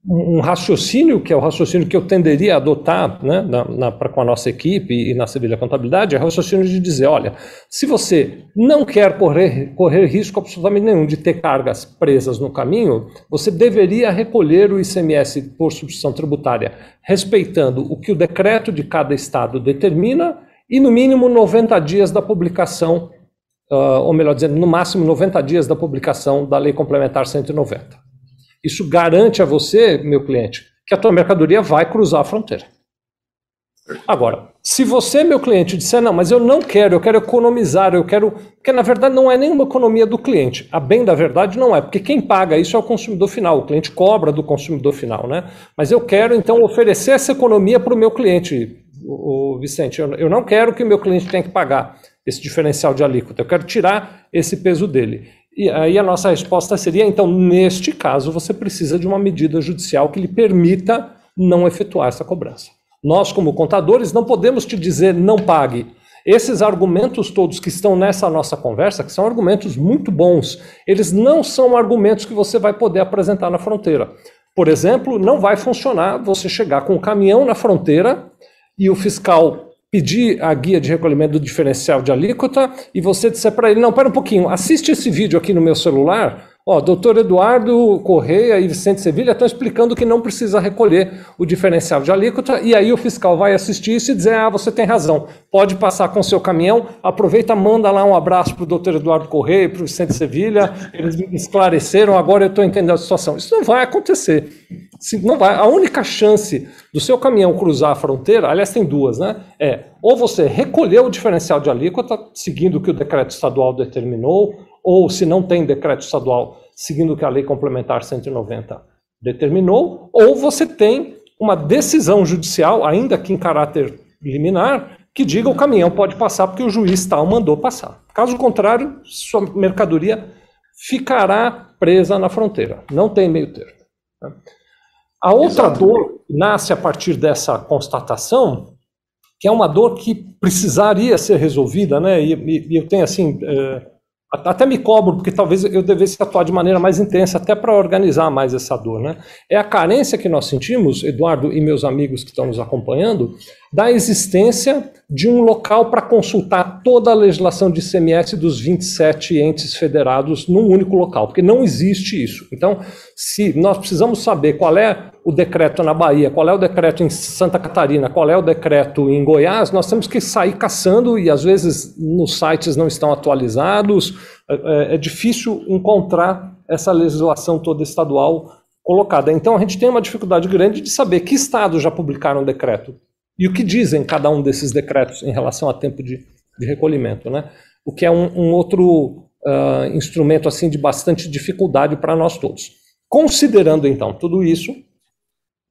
um raciocínio, que é o raciocínio que eu tenderia a adotar né, na, na, pra, com a nossa equipe e na Sevilha Contabilidade, é o raciocínio de dizer, olha, se você não quer correr, correr risco absolutamente nenhum de ter cargas presas no caminho, você deveria recolher o ICMS por substituição tributária, respeitando o que o decreto de cada estado determina e no mínimo 90 dias da publicação, uh, ou melhor dizendo, no máximo 90 dias da publicação da Lei Complementar 190. Isso garante a você, meu cliente, que a tua mercadoria vai cruzar a fronteira. Agora, se você, meu cliente, disser, não, mas eu não quero, eu quero economizar, eu quero. Porque na verdade não é nenhuma economia do cliente. A bem da verdade não é, porque quem paga isso é o consumidor final, o cliente cobra do consumidor final, né? Mas eu quero então oferecer essa economia para o meu cliente, o, Vicente. Eu, eu não quero que o meu cliente tenha que pagar esse diferencial de alíquota, eu quero tirar esse peso dele. E aí a nossa resposta seria, então, neste caso, você precisa de uma medida judicial que lhe permita não efetuar essa cobrança. Nós, como contadores, não podemos te dizer não pague. Esses argumentos todos que estão nessa nossa conversa, que são argumentos muito bons, eles não são argumentos que você vai poder apresentar na fronteira. Por exemplo, não vai funcionar você chegar com o caminhão na fronteira e o fiscal pedir a guia de recolhimento do diferencial de alíquota e você disser para ele, não, pera um pouquinho, assiste esse vídeo aqui no meu celular, ó, doutor Eduardo Correia e Vicente Sevilha estão explicando que não precisa recolher o diferencial de alíquota e aí o fiscal vai assistir isso e dizer, ah, você tem razão, pode passar com seu caminhão, aproveita, manda lá um abraço para o doutor Eduardo Correia e para o Vicente Sevilha, eles me esclareceram, agora eu estou entendendo a situação. Isso não vai acontecer. Não vai. A única chance do seu caminhão cruzar a fronteira, aliás, tem duas, né? É ou você recolher o diferencial de alíquota, seguindo o que o decreto estadual determinou, ou se não tem decreto estadual, seguindo o que a lei complementar 190 determinou, ou você tem uma decisão judicial, ainda que em caráter liminar, que diga o caminhão pode passar porque o juiz tal mandou passar. Caso contrário, sua mercadoria ficará presa na fronteira. Não tem meio termo. Né? A outra Exatamente. dor nasce a partir dessa constatação, que é uma dor que precisaria ser resolvida, né? E, e, e eu tenho assim, é, até me cobro, porque talvez eu devesse atuar de maneira mais intensa, até para organizar mais essa dor. Né? É a carência que nós sentimos, Eduardo e meus amigos que estão nos acompanhando, da existência de um local para consultar toda a legislação de ICMS dos 27 entes federados num único local, porque não existe isso. Então, se nós precisamos saber qual é o decreto na Bahia, qual é o decreto em Santa Catarina, qual é o decreto em Goiás, nós temos que sair caçando e às vezes nos sites não estão atualizados. É, é, é difícil encontrar essa legislação toda estadual colocada. Então a gente tem uma dificuldade grande de saber que estados já publicaram decreto e o que dizem cada um desses decretos em relação a tempo de, de recolhimento, né? O que é um, um outro uh, instrumento assim de bastante dificuldade para nós todos. Considerando então tudo isso,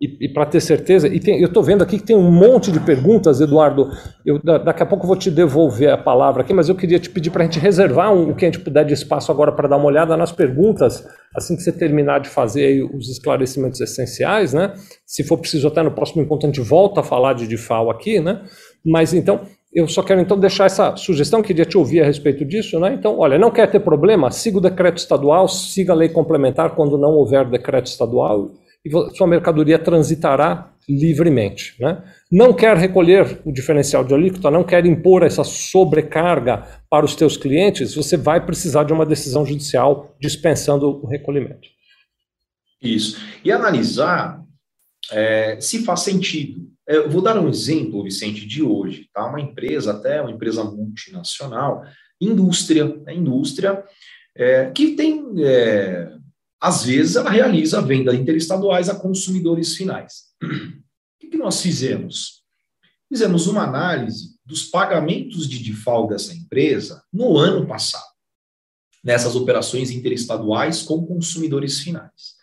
e, e para ter certeza, e tem, eu estou vendo aqui que tem um monte de perguntas, Eduardo. Eu, daqui a pouco eu vou te devolver a palavra aqui, mas eu queria te pedir para a gente reservar um, o que a gente puder de espaço agora para dar uma olhada nas perguntas, assim que você terminar de fazer os esclarecimentos essenciais, né? Se for preciso, até no próximo encontro a gente volta a falar de DIFAL aqui, né? Mas então, eu só quero então deixar essa sugestão, queria te ouvir a respeito disso, né? Então, olha, não quer ter problema? Siga o decreto estadual, siga a lei complementar quando não houver decreto estadual e sua mercadoria transitará livremente. Né? Não quer recolher o diferencial de alíquota, não quer impor essa sobrecarga para os teus clientes, você vai precisar de uma decisão judicial dispensando o recolhimento. Isso. E analisar é, se faz sentido. É, eu vou dar um exemplo, Vicente, de hoje. Tá? Uma empresa, até uma empresa multinacional, indústria, né? indústria é, que tem é, às vezes ela realiza a venda interestaduais a consumidores finais. O que nós fizemos? Fizemos uma análise dos pagamentos de default dessa empresa no ano passado, nessas operações interestaduais com consumidores finais.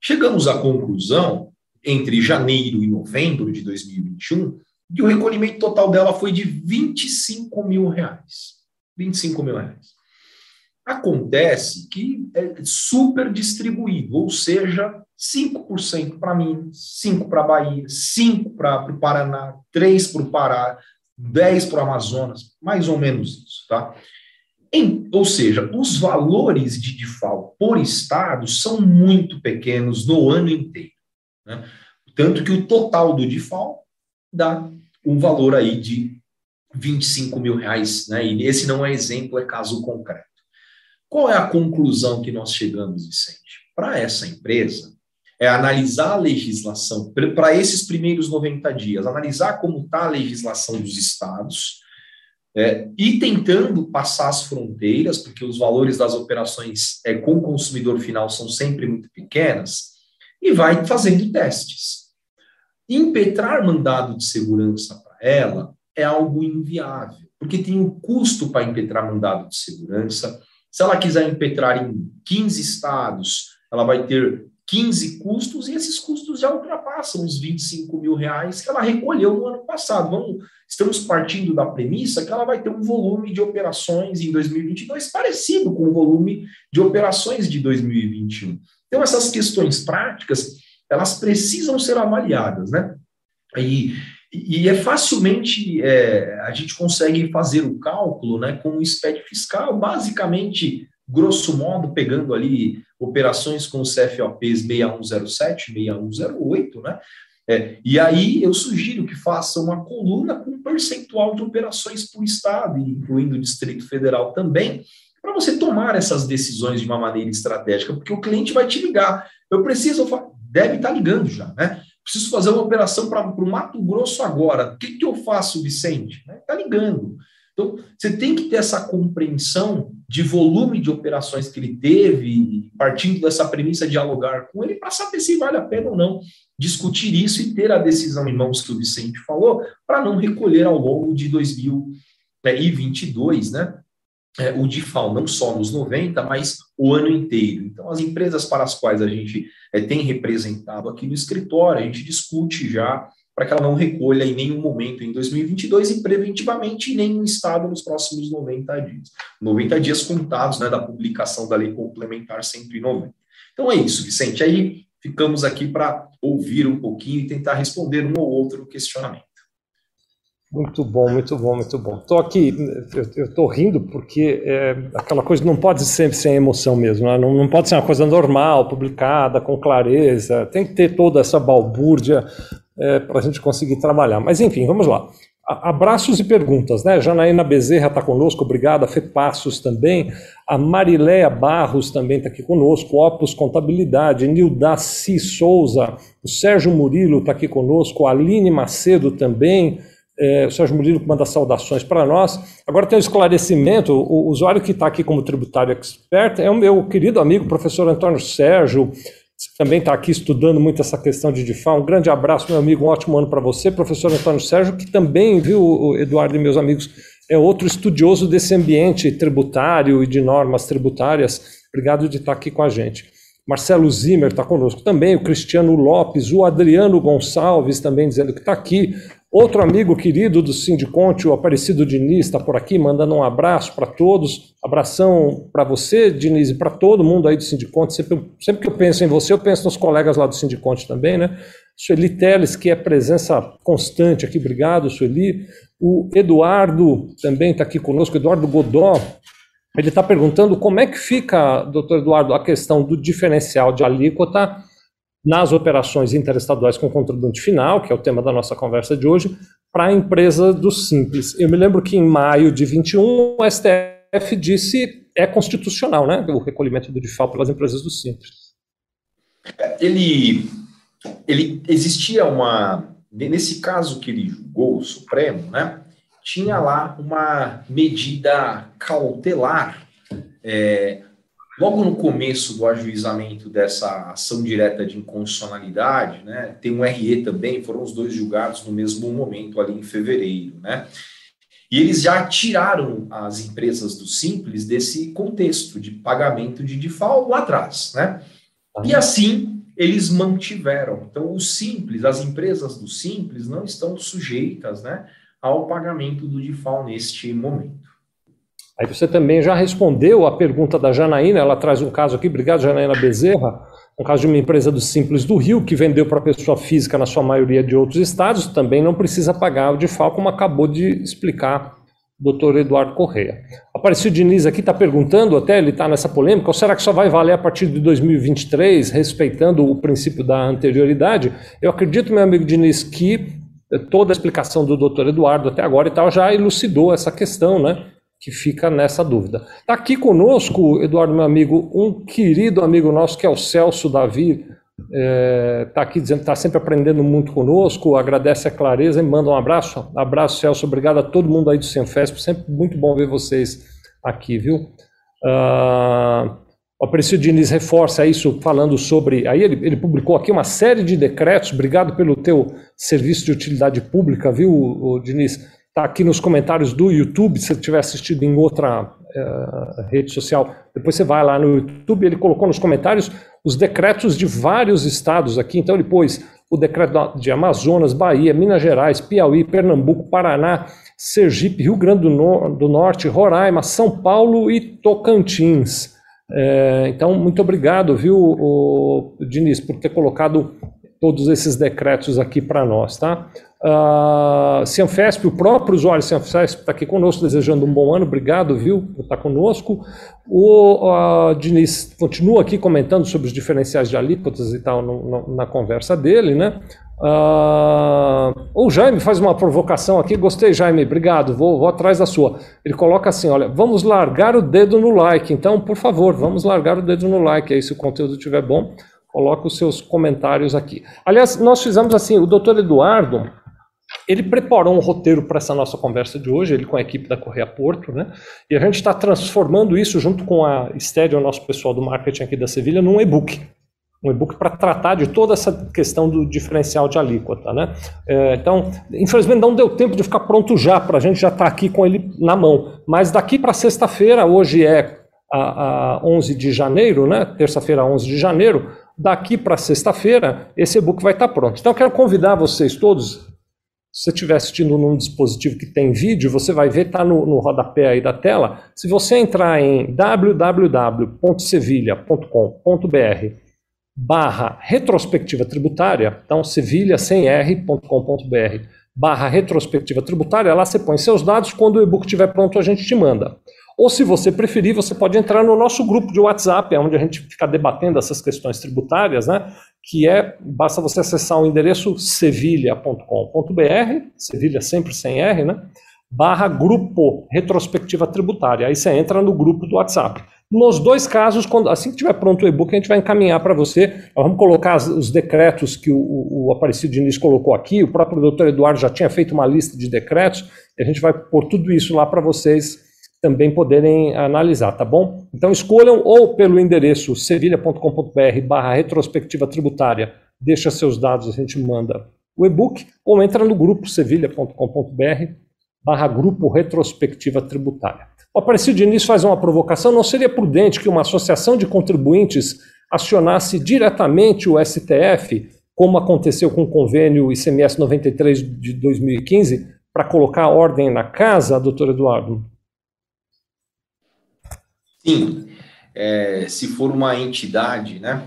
Chegamos à conclusão, entre janeiro e novembro de 2021, que o recolhimento total dela foi de 25 mil reais. 25 mil reais. Acontece que é super distribuído, ou seja, 5% para Minas, 5% para Bahia, 5% para o Paraná, 3% para o Pará, 10% para o Amazonas, mais ou menos isso, tá? Em, ou seja, os valores de default por estado são muito pequenos no ano inteiro. Né? Tanto que o total do default dá um valor aí de 25 mil reais. Né? E esse não é exemplo, é caso concreto. Qual é a conclusão que nós chegamos, Vicente? Para essa empresa, é analisar a legislação, para esses primeiros 90 dias, analisar como está a legislação dos estados, é, e tentando passar as fronteiras, porque os valores das operações é, com o consumidor final são sempre muito pequenas, e vai fazendo testes. Impetrar mandado de segurança para ela é algo inviável, porque tem um custo para impetrar mandado de segurança, se ela quiser impetrar em 15 estados, ela vai ter 15 custos, e esses custos já ultrapassam os 25 mil reais que ela recolheu no ano passado. Vamos, estamos partindo da premissa que ela vai ter um volume de operações em 2022 parecido com o volume de operações de 2021. Então, essas questões práticas, elas precisam ser avaliadas, né? E, e é facilmente, é, a gente consegue fazer o cálculo né, com o SPED fiscal, basicamente grosso modo, pegando ali operações com CFOPs 6107, 6108, né? É, e aí eu sugiro que faça uma coluna com percentual de operações por estado, incluindo o Distrito Federal também, para você tomar essas decisões de uma maneira estratégica, porque o cliente vai te ligar. Eu preciso, deve estar ligando já, né? Preciso fazer uma operação para o Mato Grosso agora. O que, que eu faço, Vicente? Está ligando. Então, você tem que ter essa compreensão de volume de operações que ele teve, partindo dessa premissa de dialogar com ele, para saber se vale a pena ou não discutir isso e ter a decisão em mãos que o Vicente falou, para não recolher ao longo de 2022, né? É, o DIFAL, não só nos 90, mas o ano inteiro. Então, as empresas para as quais a gente é, tem representado aqui no escritório, a gente discute já para que ela não recolha em nenhum momento em 2022 e preventivamente em nenhum estado nos próximos 90 dias. 90 dias contados né, da publicação da Lei Complementar 190. Então é isso, Vicente. Aí ficamos aqui para ouvir um pouquinho e tentar responder um ou outro questionamento. Muito bom, muito bom, muito bom. Estou aqui, eu estou rindo porque é, aquela coisa não pode sempre ser emoção mesmo, né? não, não pode ser uma coisa normal, publicada, com clareza, tem que ter toda essa balbúrdia é, para a gente conseguir trabalhar. Mas enfim, vamos lá. Abraços e perguntas, né? Janaína Bezerra está conosco, obrigada. Fê Passos também. A Mariléia Barros também está aqui conosco. Opus Contabilidade. Nildaci Souza. O Sérgio Murilo está aqui conosco. A Aline Macedo também. É, o Sérgio Murilo manda saudações para nós. Agora tem um esclarecimento: o usuário que está aqui como tributário expert é o meu querido amigo, professor Antônio Sérgio, que também está aqui estudando muito essa questão de DIFA. Um grande abraço, meu amigo, um ótimo ano para você, professor Antônio Sérgio, que também, viu, Eduardo e meus amigos, é outro estudioso desse ambiente tributário e de normas tributárias. Obrigado de estar aqui com a gente. Marcelo Zimmer está conosco também, o Cristiano Lopes, o Adriano Gonçalves também dizendo que está aqui, Outro amigo querido do Sindiconte, o Aparecido Diniz, está por aqui, mandando um abraço para todos. Abração para você, Diniz, e para todo mundo aí do Sindiconte. Sempre, sempre que eu penso em você, eu penso nos colegas lá do Sindiconte também, né? Sueli Teles, que é presença constante aqui, obrigado, Sueli. O Eduardo também está aqui conosco, Eduardo Godó. Ele está perguntando como é que fica, doutor Eduardo, a questão do diferencial de alíquota nas operações interestaduais com contribuinte final, que é o tema da nossa conversa de hoje, para a empresa do Simples. Eu me lembro que em maio de 21 o STF disse é constitucional, né, o recolhimento do DIFAL pelas empresas do Simples. Ele, ele existia uma nesse caso que ele julgou o Supremo, né, tinha lá uma medida cautelar é, Logo no começo do ajuizamento dessa ação direta de inconstitucionalidade, né, tem um RE também, foram os dois julgados no mesmo momento, ali em fevereiro, né? E eles já tiraram as empresas do Simples desse contexto de pagamento de default lá atrás, né? E assim eles mantiveram. Então, o Simples, as empresas do Simples não estão sujeitas, né, ao pagamento do default neste momento. Aí você também já respondeu a pergunta da Janaína, ela traz um caso aqui, obrigado Janaína Bezerra, um caso de uma empresa do Simples do Rio, que vendeu para pessoa física na sua maioria de outros estados, também não precisa pagar o DIFAL, como acabou de explicar o doutor Eduardo Correia. Apareceu o Diniz aqui, está perguntando, até ele está nessa polêmica, ou será que só vai valer a partir de 2023, respeitando o princípio da anterioridade? Eu acredito, meu amigo Diniz, que toda a explicação do doutor Eduardo até agora e tal já elucidou essa questão, né? Que fica nessa dúvida. Está aqui conosco, Eduardo, meu amigo, um querido amigo nosso que é o Celso Davi, está é, tá aqui dizendo que está sempre aprendendo muito conosco, agradece a clareza e manda um abraço. Abraço, Celso, obrigado a todo mundo aí do Senfesp, sempre muito bom ver vocês aqui, viu? Uh, o Aparecido Diniz reforça isso falando sobre. Aí ele, ele publicou aqui uma série de decretos. Obrigado pelo teu serviço de utilidade pública, viu, Diniz? Está aqui nos comentários do YouTube, se você tiver assistido em outra uh, rede social, depois você vai lá no YouTube, ele colocou nos comentários os decretos de vários estados aqui, então ele pôs o decreto de Amazonas, Bahia, Minas Gerais, Piauí, Pernambuco, Paraná, Sergipe, Rio Grande do, do Norte, Roraima, São Paulo e Tocantins. É, então, muito obrigado, viu, o, Diniz, por ter colocado todos esses decretos aqui para nós, tá? Uh, o próprio usuário Cianfesp está aqui conosco, desejando um bom ano, obrigado, viu, por estar conosco. O uh, Diniz continua aqui comentando sobre os diferenciais de alíquotas e tal no, no, na conversa dele, né? Uh, o Jaime faz uma provocação aqui, gostei, Jaime, obrigado, vou, vou atrás da sua. Ele coloca assim: olha, vamos largar o dedo no like, então, por favor, vamos largar o dedo no like aí, se o conteúdo estiver bom, coloca os seus comentários aqui. Aliás, nós fizemos assim, o doutor Eduardo ele preparou um roteiro para essa nossa conversa de hoje, ele com a equipe da Correia Porto, né? E a gente está transformando isso junto com a Estédio, o nosso pessoal do marketing aqui da Sevilha, num e-book. Um e-book para tratar de toda essa questão do diferencial de alíquota, né? É, então, infelizmente não deu tempo de ficar pronto já, para a gente já estar tá aqui com ele na mão. Mas daqui para sexta-feira, hoje é a, a 11 de janeiro, né? Terça-feira, 11 de janeiro. Daqui para sexta-feira, esse e-book vai estar tá pronto. Então, eu quero convidar vocês todos se você estiver assistindo num dispositivo que tem vídeo, você vai ver, está no, no rodapé aí da tela. Se você entrar em www.sevilha.com.br barra retrospectiva tributária, então sevilha sem r.com.br barra retrospectiva tributária, lá você põe seus dados, quando o e-book estiver pronto a gente te manda. Ou se você preferir, você pode entrar no nosso grupo de WhatsApp, onde a gente fica debatendo essas questões tributárias, né? Que é, basta você acessar o endereço sevilha.com.br, Sevilha sempre sem R, né? Barra grupo retrospectiva tributária. Aí você entra no grupo do WhatsApp. Nos dois casos, quando, assim que tiver pronto o e-book, a gente vai encaminhar para você. Nós vamos colocar os decretos que o, o, o Aparecido Diniz colocou aqui. O próprio doutor Eduardo já tinha feito uma lista de decretos. E a gente vai pôr tudo isso lá para vocês também poderem analisar, tá bom? Então escolham ou pelo endereço sevilha.com.br barra retrospectiva tributária, deixa seus dados, a gente manda o e-book, ou entra no grupo sevilha.com.br barra grupo retrospectiva tributária. O Aparecido Diniz faz uma provocação, não seria prudente que uma associação de contribuintes acionasse diretamente o STF, como aconteceu com o convênio ICMS 93 de 2015, para colocar ordem na casa, doutor Eduardo? Sim, é, se for uma entidade né,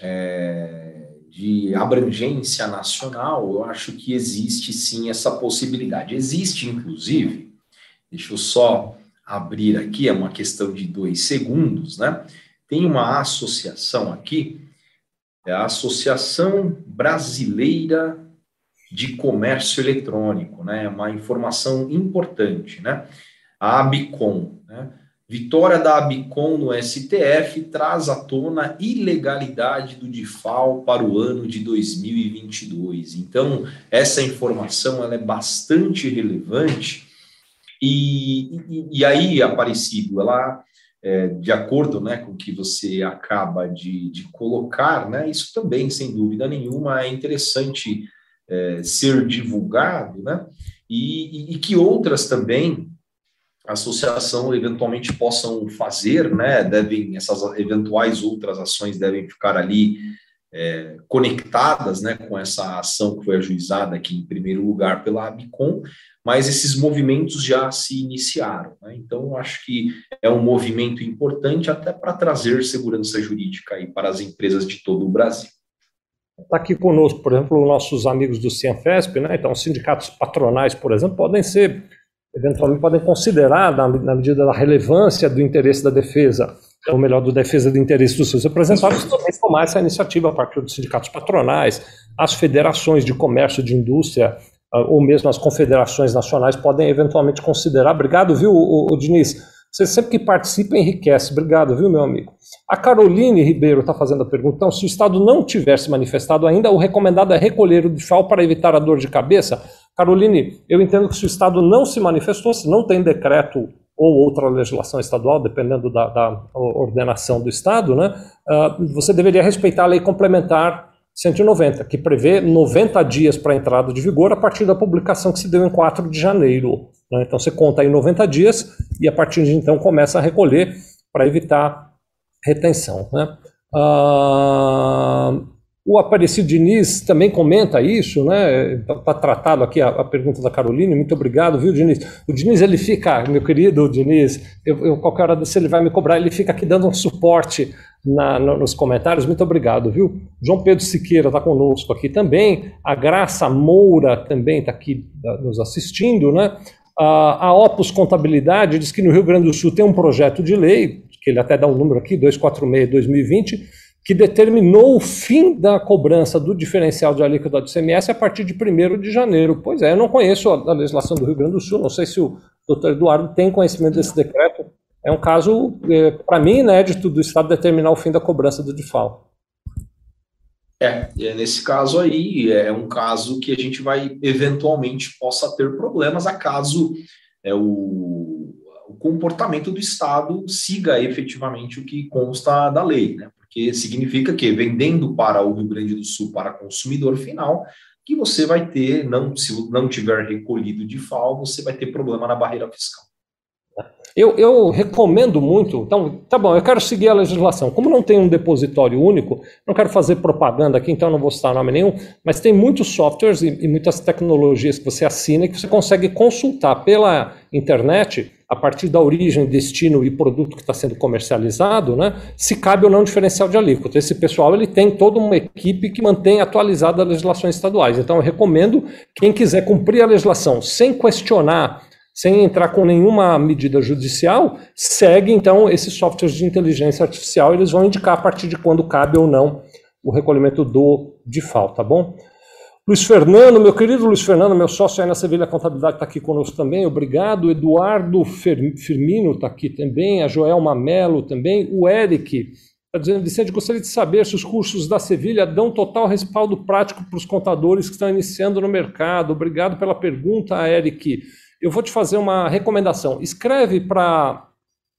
é, de abrangência nacional, eu acho que existe sim essa possibilidade. Existe, inclusive, deixa eu só abrir aqui, é uma questão de dois segundos, né? Tem uma associação aqui, é a Associação Brasileira de Comércio Eletrônico, né? Uma informação importante, né? A ABICOM, né? Vitória da Abicom no STF traz à tona a ilegalidade do DIFAL para o ano de 2022. Então, essa informação ela é bastante relevante. E, e, e aí, Aparecido, ela, é, de acordo né, com o que você acaba de, de colocar, né, isso também, sem dúvida nenhuma, é interessante é, ser divulgado, né, e, e que outras também associação eventualmente possam fazer, né? Devem essas eventuais outras ações devem ficar ali é, conectadas, né, com essa ação que foi ajuizada aqui em primeiro lugar pela Abicom, mas esses movimentos já se iniciaram. Né? Então, acho que é um movimento importante até para trazer segurança jurídica aí para as empresas de todo o Brasil. Está aqui conosco, por exemplo, nossos amigos do Cianfesp, né? Então, sindicatos patronais, por exemplo, podem ser eventualmente podem considerar, na, na, medida da relevância do interesse da defesa, ou melhor, do defesa do interesse dos seus representados, também tomar essa iniciativa a partir dos sindicatos patronais, as federações de comércio de indústria, ah, ou mesmo as confederações nacionais podem eventualmente considerar. Obrigado, viu, o, o Diniz? Você sempre que participa enriquece. Obrigado, viu, meu amigo? A Caroline Ribeiro está fazendo a pergunta. Então, se o Estado não tivesse manifestado ainda, o recomendado é recolher o DIFAL para evitar a dor de cabeça? Caroline, eu entendo que se o Estado não se manifestou, se não tem decreto ou outra legislação estadual, dependendo da, da ordenação do Estado, né, uh, você deveria respeitar a lei complementar 190, que prevê 90 dias para entrada de vigor a partir da publicação que se deu em 4 de janeiro. Né? Então você conta aí 90 dias e a partir de então começa a recolher para evitar retenção. Né? Ah, o Aparecido Diniz também comenta isso, né? Está tá tratado aqui a, a, pergunta da Caroline, muito obrigado, viu, Diniz? O Diniz, ele fica, meu querido Diniz, eu, eu, qualquer hora se ele vai me cobrar, ele fica aqui dando um suporte na, no, nos comentários, muito obrigado, viu? João Pedro Siqueira está conosco aqui também, a Graça Moura também está aqui nos assistindo, né? A Opus Contabilidade diz que no Rio Grande do Sul tem um projeto de lei, que ele até dá um número aqui, 246-2020, que determinou o fim da cobrança do diferencial de alíquota do ICMS a partir de 1 de janeiro. Pois é, eu não conheço a, legislação do Rio Grande do Sul, não sei se o doutor Eduardo tem conhecimento desse decreto. É um caso, é, para mim, inédito do Estado determinar o fim da cobrança do DIFAL. É, nesse caso aí, é um caso que a gente vai, eventualmente, possa ter problemas, acaso é, o, o comportamento do Estado siga efetivamente o que consta da lei, né? Que significa que vendendo para o Rio Grande do Sul para consumidor final, que você vai ter, não, se não tiver recolhido de FAO, você vai ter problema na barreira fiscal. Eu, eu, recomendo muito. Então, tá bom, eu quero seguir a legislação. Como não tem um depositório único, não quero fazer propaganda aqui, então não vou citar nome nenhum, mas tem muitos softwares e, e muitas tecnologias que você assina e que você consegue consultar pela internet a partir da origem, destino e produto que está sendo comercializado, né, se cabe ou não diferencial de alíquota. Esse pessoal ele tem toda uma equipe que mantém atualizada as legislações estaduais. Então eu recomendo quem quiser cumprir a legislação sem questionar, sem entrar com nenhuma medida judicial, segue então esses softwares de inteligência artificial, eles vão indicar a partir de quando cabe ou não o recolhimento do DIFAL, tá bom? Luiz Fernando, meu querido Luiz Fernando, meu sócio aí na Sevilha Contabilidade está aqui conosco também, obrigado. Eduardo Firmino está aqui também, a Joelma Melo também, o Eric está dizendo, Vicente, gostaria de saber se os cursos da Sevilha dão total respaldo prático para os contadores que estão iniciando no mercado. Obrigado pela pergunta, Eric. Eu vou te fazer uma recomendação. Escreve para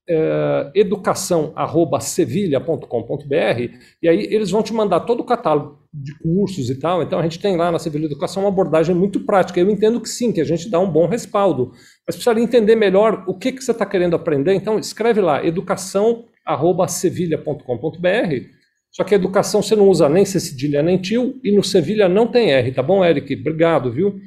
é, educação@sevilha.com.br e aí eles vão te mandar todo o catálogo de cursos e tal. Então a gente tem lá na Sevilha Educação uma abordagem muito prática. Eu entendo que sim, que a gente dá um bom respaldo, mas precisaria entender melhor o que, que você está querendo aprender. Então escreve lá educação@sevilha.com.br. Só que educação você não usa nem C cedilha nem tio e no Sevilha não tem R, tá bom, Eric? Obrigado, viu?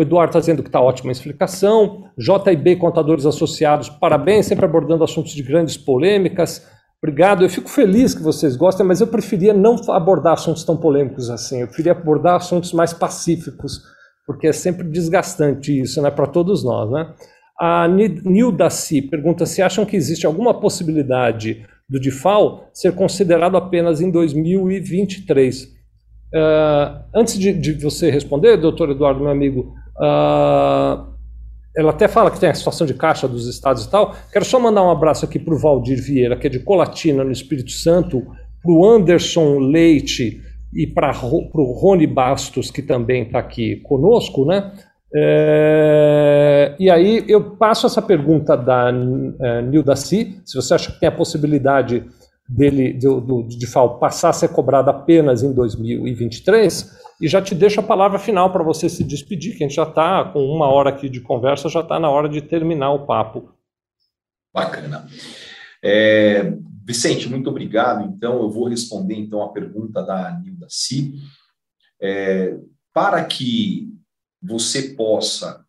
O Eduardo está dizendo que está ótima a explicação. JB Contadores Associados, parabéns, sempre abordando assuntos de grandes polêmicas. Obrigado. Eu fico feliz que vocês gostem, mas eu preferia não abordar assuntos tão polêmicos assim. Eu preferia abordar assuntos mais pacíficos, porque é sempre desgastante isso, né, para todos nós, né? A Nilda Si pergunta se acham que existe alguma possibilidade do DIFAL ser considerado apenas em 2023. Uh, ah, antes de, de, você responder, doutor Eduardo, meu amigo, Uh, ela até fala que tem a situação de caixa dos estados e tal. Quero só mandar um abraço aqui para o Valdir Vieira, que é de Colatina, no Espírito Santo, para o Anderson Leite e para o Rony Bastos, que também está aqui conosco, né? É, e aí eu passo essa pergunta da é, Nilda Si, se você acha que tem a possibilidade dele, do, do, de FAO passar a ser cobrado apenas em 2023, e já te deixo a palavra final para você se despedir, que a gente já está com uma hora aqui de conversa, já está na hora de terminar o papo. Bacana. É, Vicente, muito obrigado. Então, eu vou responder então a pergunta da Nilda Si. É, para que você possa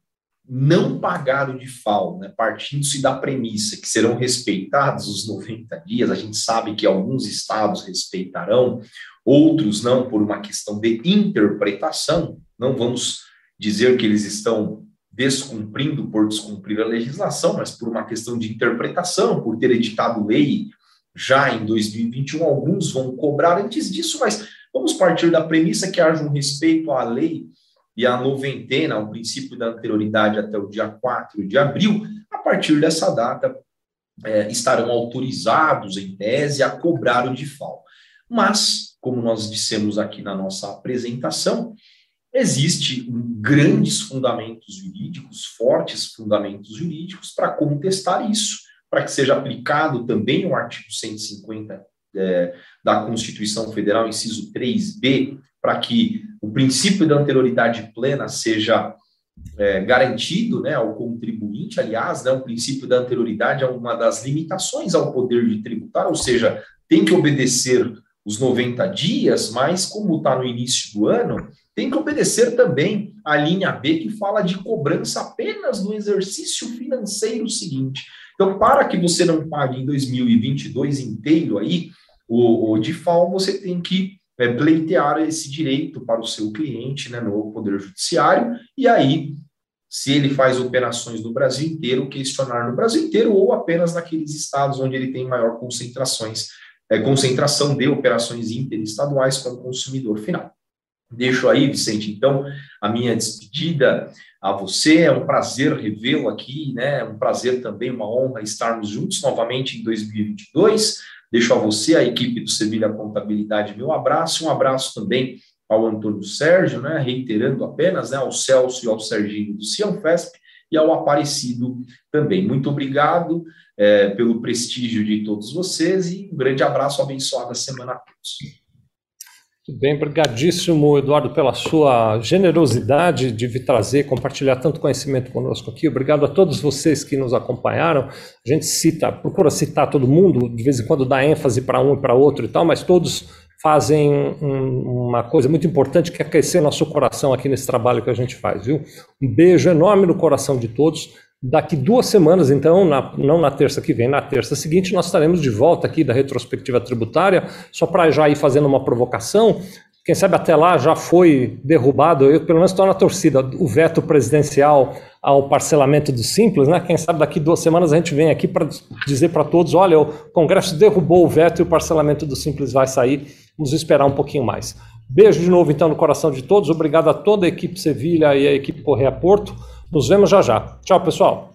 não pagar o DIFAL, né, partindo-se da premissa que serão respeitados os 90 dias, a gente sabe que alguns estados respeitarão, outros não, por uma questão de interpretação. Não vamos dizer que eles estão descumprindo por descumprir a legislação, mas por uma questão de interpretação, por ter editado lei já em 2021, alguns vão cobrar antes disso, mas vamos partir da premissa que haja um respeito à lei e à noventena, ao princípio da anterioridade até o dia 4 de abril, a partir dessa data é, estarão autorizados, em tese, a cobrar o DIFAL. Mas como nós dissemos aqui na nossa apresentação, existe grandes fundamentos jurídicos, fortes fundamentos jurídicos para contestar isso, para que seja aplicado também o artigo 150 é, da Constituição Federal, inciso 3b, para que o princípio da anterioridade plena seja é, garantido né, ao contribuinte, aliás, né, o princípio da anterioridade é uma das limitações ao poder de tributar, ou seja, tem que obedecer os 90 dias, mas como está no início do ano, tem que obedecer também a linha B, que fala de cobrança apenas no exercício financeiro seguinte. Então, para que você não pague em 2022 inteiro aí, o, o DIFAL, você tem que é, pleitear esse direito para o seu cliente né, no Poder Judiciário, e aí, se ele faz operações no Brasil inteiro, questionar no Brasil inteiro ou apenas naqueles estados onde ele tem maior concentrações, é, concentração de operações interestaduais com o consumidor final. Deixo aí, Vicente, então, a minha despedida a você. É um prazer revê-lo aqui, né? É um prazer também, uma honra estarmos juntos novamente em 2022. Deixo a você, a equipe do Sevilha Contabilidade, meu abraço. Um abraço também ao Antônio Sérgio, né, reiterando apenas, né, ao Celso e ao Serginho do Cianfesp e ao Aparecido também. Muito obrigado é, pelo prestígio de todos vocês e um grande abraço, abençoada semana a todos. Bem, brigadíssimo, Eduardo, pela sua generosidade de vir trazer, compartilhar tanto conhecimento conosco aqui. Obrigado a todos vocês que nos acompanharam. A gente cita, procura citar todo mundo, de vez em quando dá ênfase para um e para outro e tal, mas todos fazem um, uma coisa muito importante que é aquecer nosso coração aqui nesse trabalho que a gente faz, viu? Um beijo enorme no coração de todos. Daqui duas semanas, então, na, não na terça que vem, na terça seguinte, nós estaremos de volta aqui da retrospectiva tributária, só para já ir fazendo uma provocação. Quem sabe até lá já foi derrubado, eu pelo menos estou na torcida, o veto presidencial ao parcelamento do Simples, né? Quem sabe daqui duas semanas a gente vem aqui para dizer para todos: olha, o Congresso derrubou o veto e o parcelamento do Simples vai sair. Vamos esperar um pouquinho mais. Beijo de novo, então, no coração de todos. Obrigado a toda a equipe Sevilha e a equipe Correia Porto. Nos vemos já já. Tchau, pessoal.